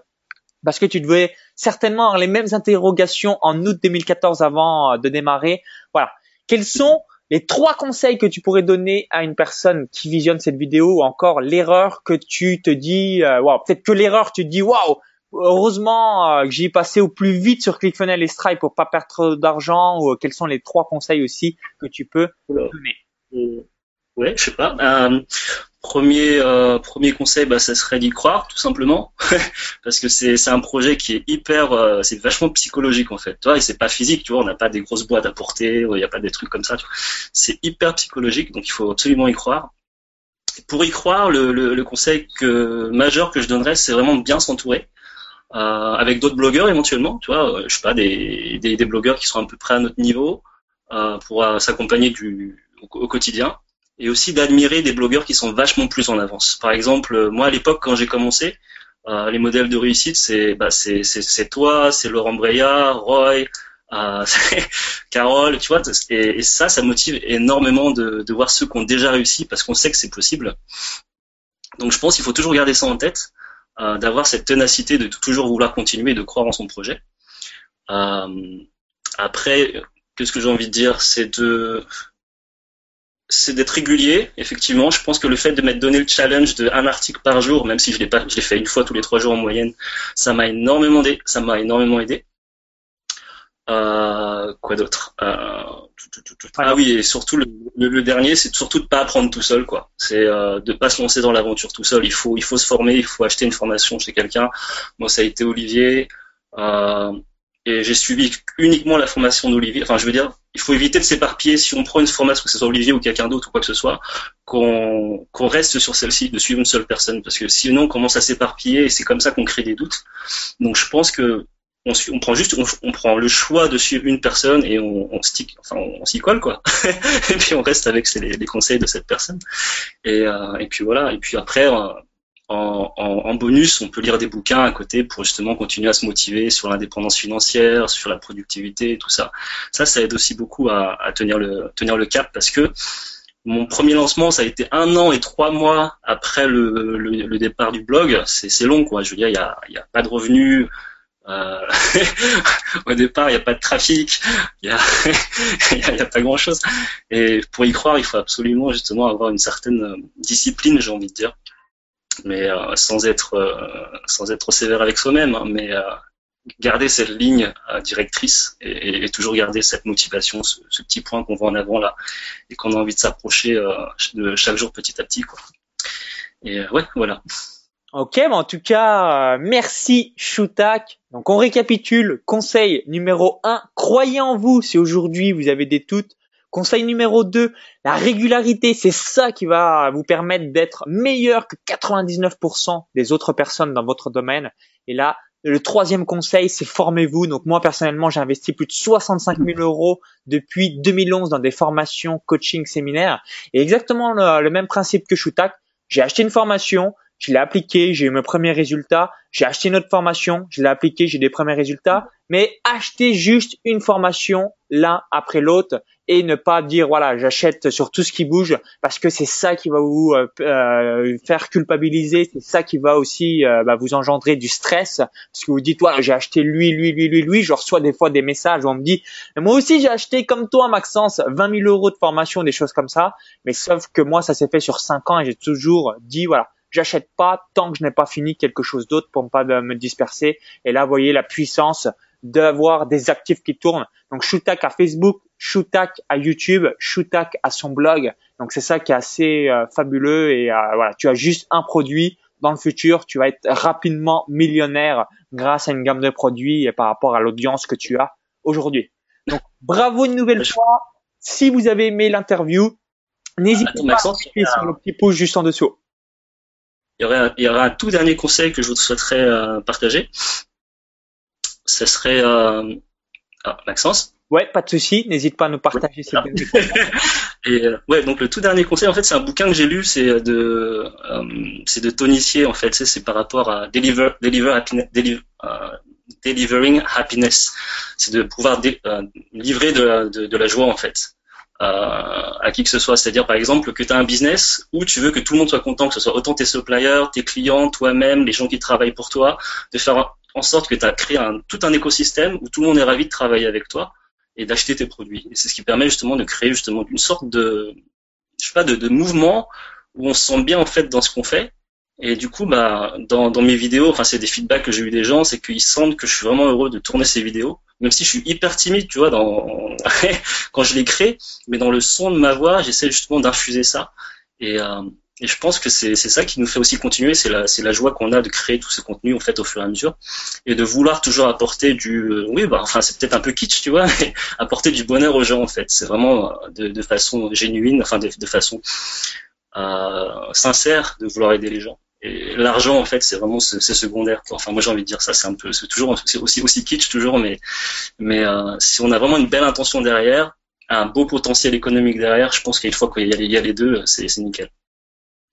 S1: parce que tu devais certainement avoir les mêmes interrogations en août 2014 avant euh, de démarrer. Voilà. Quels sont les trois conseils que tu pourrais donner à une personne qui visionne cette vidéo ou encore l'erreur que tu te dis, euh, peut-être que l'erreur tu te dis, waouh, heureusement euh, que j'y ai passé au plus vite sur ClickFunnels et Stripe pour pas perdre d'argent ou euh, quels sont les trois conseils aussi que tu peux donner
S2: Ouais, je sais pas. Premier euh, premier conseil, bah, ça serait d'y croire tout simplement, parce que c'est c'est un projet qui est hyper, euh, c'est vachement psychologique en fait. Tu vois, et c'est pas physique, tu vois, on n'a pas des grosses boîtes à porter, il n'y a pas des trucs comme ça. C'est hyper psychologique, donc il faut absolument y croire. pour y croire, le, le, conseil que majeur que je donnerais, c'est vraiment bien s'entourer. Euh, avec d'autres blogueurs éventuellement, tu vois, je sais pas, des, des, des, blogueurs qui sont à peu près à notre niveau euh, pour s'accompagner du au quotidien et aussi d'admirer des blogueurs qui sont vachement plus en avance. Par exemple, euh, moi à l'époque quand j'ai commencé, euh, les modèles de réussite c'est bah, c'est toi, c'est Laurent Breya, Roy, euh, Carole, tu vois, et, ça, ça motive énormément de, de voir ceux qui ont déjà réussi parce qu'on sait que c'est possible. Donc je pense qu'il faut toujours garder ça en tête, euh, d'avoir cette ténacité de toujours vouloir continuer et de croire en son projet. Euh, après, qu'est-ce que j'ai envie de dire, c'est de c'est d'être régulier, effectivement. Je pense que le fait de m'être donné le challenge de un article par jour, même si je l'ai pas, je l'ai fait une fois tous les trois jours en moyenne, ça m'a énormément aidé. Ça m'a énormément aidé. Euh, quoi d'autre? Euh, Ah oui, et surtout le, le, dernier, c'est surtout de pas apprendre tout seul, quoi. C'est euh, de pas se lancer dans l'aventure tout seul. Il faut, il faut se former, il faut acheter une formation chez quelqu'un. Moi, ça a été Olivier. Euh, et j'ai suivi uniquement la formation d'Olivier. Enfin, je veux dire, il faut éviter de s'éparpiller si on prend une formation, que ce soit Olivier ou quelqu'un d'autre ou quoi que ce soit, qu'on qu'on reste sur celle-ci, de suivre une seule personne, parce que sinon on commence à s'éparpiller et c'est comme ça qu'on crée des doutes. Donc je pense que on, on prend juste, on, prend le choix de suivre une personne et on, on stick, enfin on, s'y colle quoi. et puis on reste avec les, les, conseils de cette personne. Et, euh, et puis voilà. Et puis après, euh, en, en, bonus, on peut lire des bouquins à côté pour justement continuer à se motiver sur l'indépendance financière, sur la productivité, tout ça. Ça, ça aide aussi beaucoup à, à, tenir le tenir le cap parce que mon premier lancement, ça a été un an et trois mois après le, le, le départ du blog. C'est long, quoi. Je veux dire, il y a, y a pas de revenus. Euh, au départ, il n'y a pas de trafic, il n'y a, y a, pas grand-chose. Et pour y croire, il faut absolument justement avoir une certaine discipline, j'ai envie de dire mais euh, sans être euh, sans être sévère avec soi-même, hein, mais euh, garder cette ligne directrice et, et, toujours garder cette motivation, ce, ce petit point qu'on voit en avant là et qu'on a envie de s'approcher de chaque jour petit à petit quoi. Et ouais, voilà.
S1: Ok, en tout cas, merci Shootak. Donc on récapitule. Conseil numéro 1, croyez en vous si aujourd'hui vous avez des doutes. Conseil numéro 2, la régularité, c'est ça qui va vous permettre d'être meilleur que 99% des autres personnes dans votre domaine. Et là, le troisième conseil, c'est formez-vous. Donc moi personnellement, j'ai investi plus de 65 000 euros depuis 2011 dans des formations, coaching, séminaires. Et exactement le, même principe que Shootak. J'ai acheté une formation, je l'ai appliqué, j'ai eu mes premiers résultats. J'ai acheté une autre formation, je l'ai appliqué, j'ai des premiers résultats. Mais acheter juste une formation l'un après l'autre et ne pas dire voilà j'achète sur tout ce qui bouge parce que c'est ça qui va vous euh, euh, faire culpabiliser, c'est ça qui va aussi euh, bah, vous engendrer du stress parce que vous dites voilà j'ai acheté lui lui lui lui lui, je reçois des fois des messages où on me dit moi aussi j'ai acheté comme toi Maxence 20 000 euros de formation des choses comme ça, mais sauf que moi ça s'est fait sur 5 ans et j'ai toujours dit voilà j'achète pas tant que je n'ai pas fini quelque chose d'autre pour ne pas me disperser et là vous voyez la puissance d'avoir des actifs qui tournent. Donc Shootak à Facebook, Shootak à YouTube, Shootak à son blog. Donc c'est ça qui est assez euh, fabuleux et euh, voilà, tu as juste un produit. Dans le futur, tu vas être rapidement millionnaire grâce à une gamme de produits et par rapport à l'audience que tu as aujourd'hui. Donc bravo une nouvelle fois. Si vous avez aimé l'interview, n'hésitez pas à cliquer sur le petit pouce juste en dessous.
S2: Il y, aurait un, il y aura un tout dernier conseil que je vous souhaiterais euh, partager ce serait euh, ah, Maxence.
S1: Ouais, pas de souci. N'hésite pas à nous partager ces
S2: Et euh, ouais, donc le tout dernier conseil, en fait, c'est un bouquin que j'ai lu, c'est de, euh, c'est de Tonissier, en fait, c'est par rapport à deliver, deliver happiness, delivering happiness. C'est de pouvoir livrer de de, de, la joie, en fait. À qui que ce soit, c'est-à-dire par exemple que tu as un business où tu veux que tout le monde soit content, que ce soit autant tes suppliers, tes clients, toi-même, les gens qui travaillent pour toi, de faire en sorte que tu as créé un, tout un écosystème où tout le monde est ravi de travailler avec toi et d'acheter tes produits. Et c'est ce qui permet justement de créer justement une sorte de, je sais pas, de, de mouvement où on se sent bien en fait dans ce qu'on fait. Et du coup, bah, dans, dans mes vidéos, enfin, c'est des feedbacks que j'ai eu des gens, c'est qu'ils sentent que je suis vraiment heureux de tourner ces vidéos, même si je suis hyper timide, tu vois, dans quand je les crée, mais dans le son de ma voix, j'essaie justement d'infuser ça. Et, euh, et je pense que c'est ça qui nous fait aussi continuer, c'est la, la joie qu'on a de créer tout ce contenu en fait au fur et à mesure et de vouloir toujours apporter du, euh, oui, bah enfin c'est peut-être un peu kitsch, tu vois, mais apporter du bonheur aux gens en fait. C'est vraiment euh, de, de, façon génuine, enfin de, de façon euh, sincère de vouloir aider les gens. L'argent en fait c'est vraiment c'est secondaire. Enfin moi j'ai envie de dire ça, c'est un peu, c'est toujours c'est aussi aussi kitsch toujours, mais mais euh, si on a vraiment une belle intention derrière, un beau potentiel économique derrière, je pense qu'une fois qu'il y, y a les deux, c'est nickel.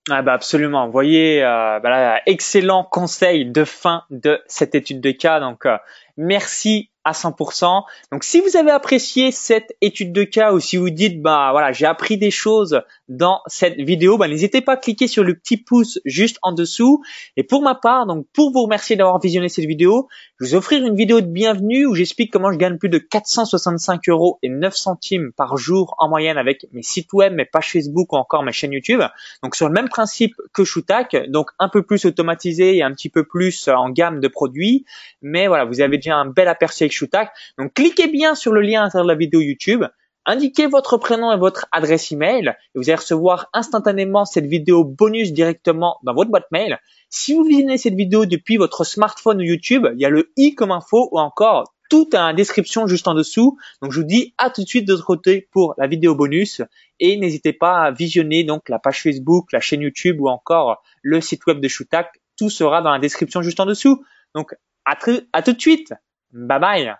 S1: Ah bah absolument. Vous voyez, euh, bah excellent conseil de fin de cette étude de cas. Donc euh, merci à 100%. Donc si vous avez apprécié cette étude de cas ou si vous dites bah voilà j'ai appris des choses dans cette vidéo, bah n'hésitez pas à cliquer sur le petit pouce juste en dessous. Et pour ma part, donc pour vous remercier d'avoir visionné cette vidéo, je vais vous offrir une vidéo de bienvenue où j'explique comment je gagne plus de 465 euros et 9 centimes par jour en moyenne avec mes sites web, mes pages Facebook ou encore mes chaînes YouTube. Donc sur le même principe que Shootak, donc un peu plus automatisé et un petit peu plus en gamme de produits. Mais voilà, vous avez déjà un bel aperçu Donc cliquez bien sur le lien à l'intérieur de la vidéo YouTube. Indiquez votre prénom et votre adresse email et vous allez recevoir instantanément cette vidéo bonus directement dans votre boîte mail. Si vous visionnez cette vidéo depuis votre smartphone ou YouTube, il y a le i comme info ou encore tout est en description juste en dessous. Donc je vous dis à tout de suite de votre côté pour la vidéo bonus et n'hésitez pas à visionner donc la page Facebook, la chaîne YouTube ou encore le site web de Shootak. Tout sera dans la description juste en dessous. Donc à, à tout de suite. Bye bye.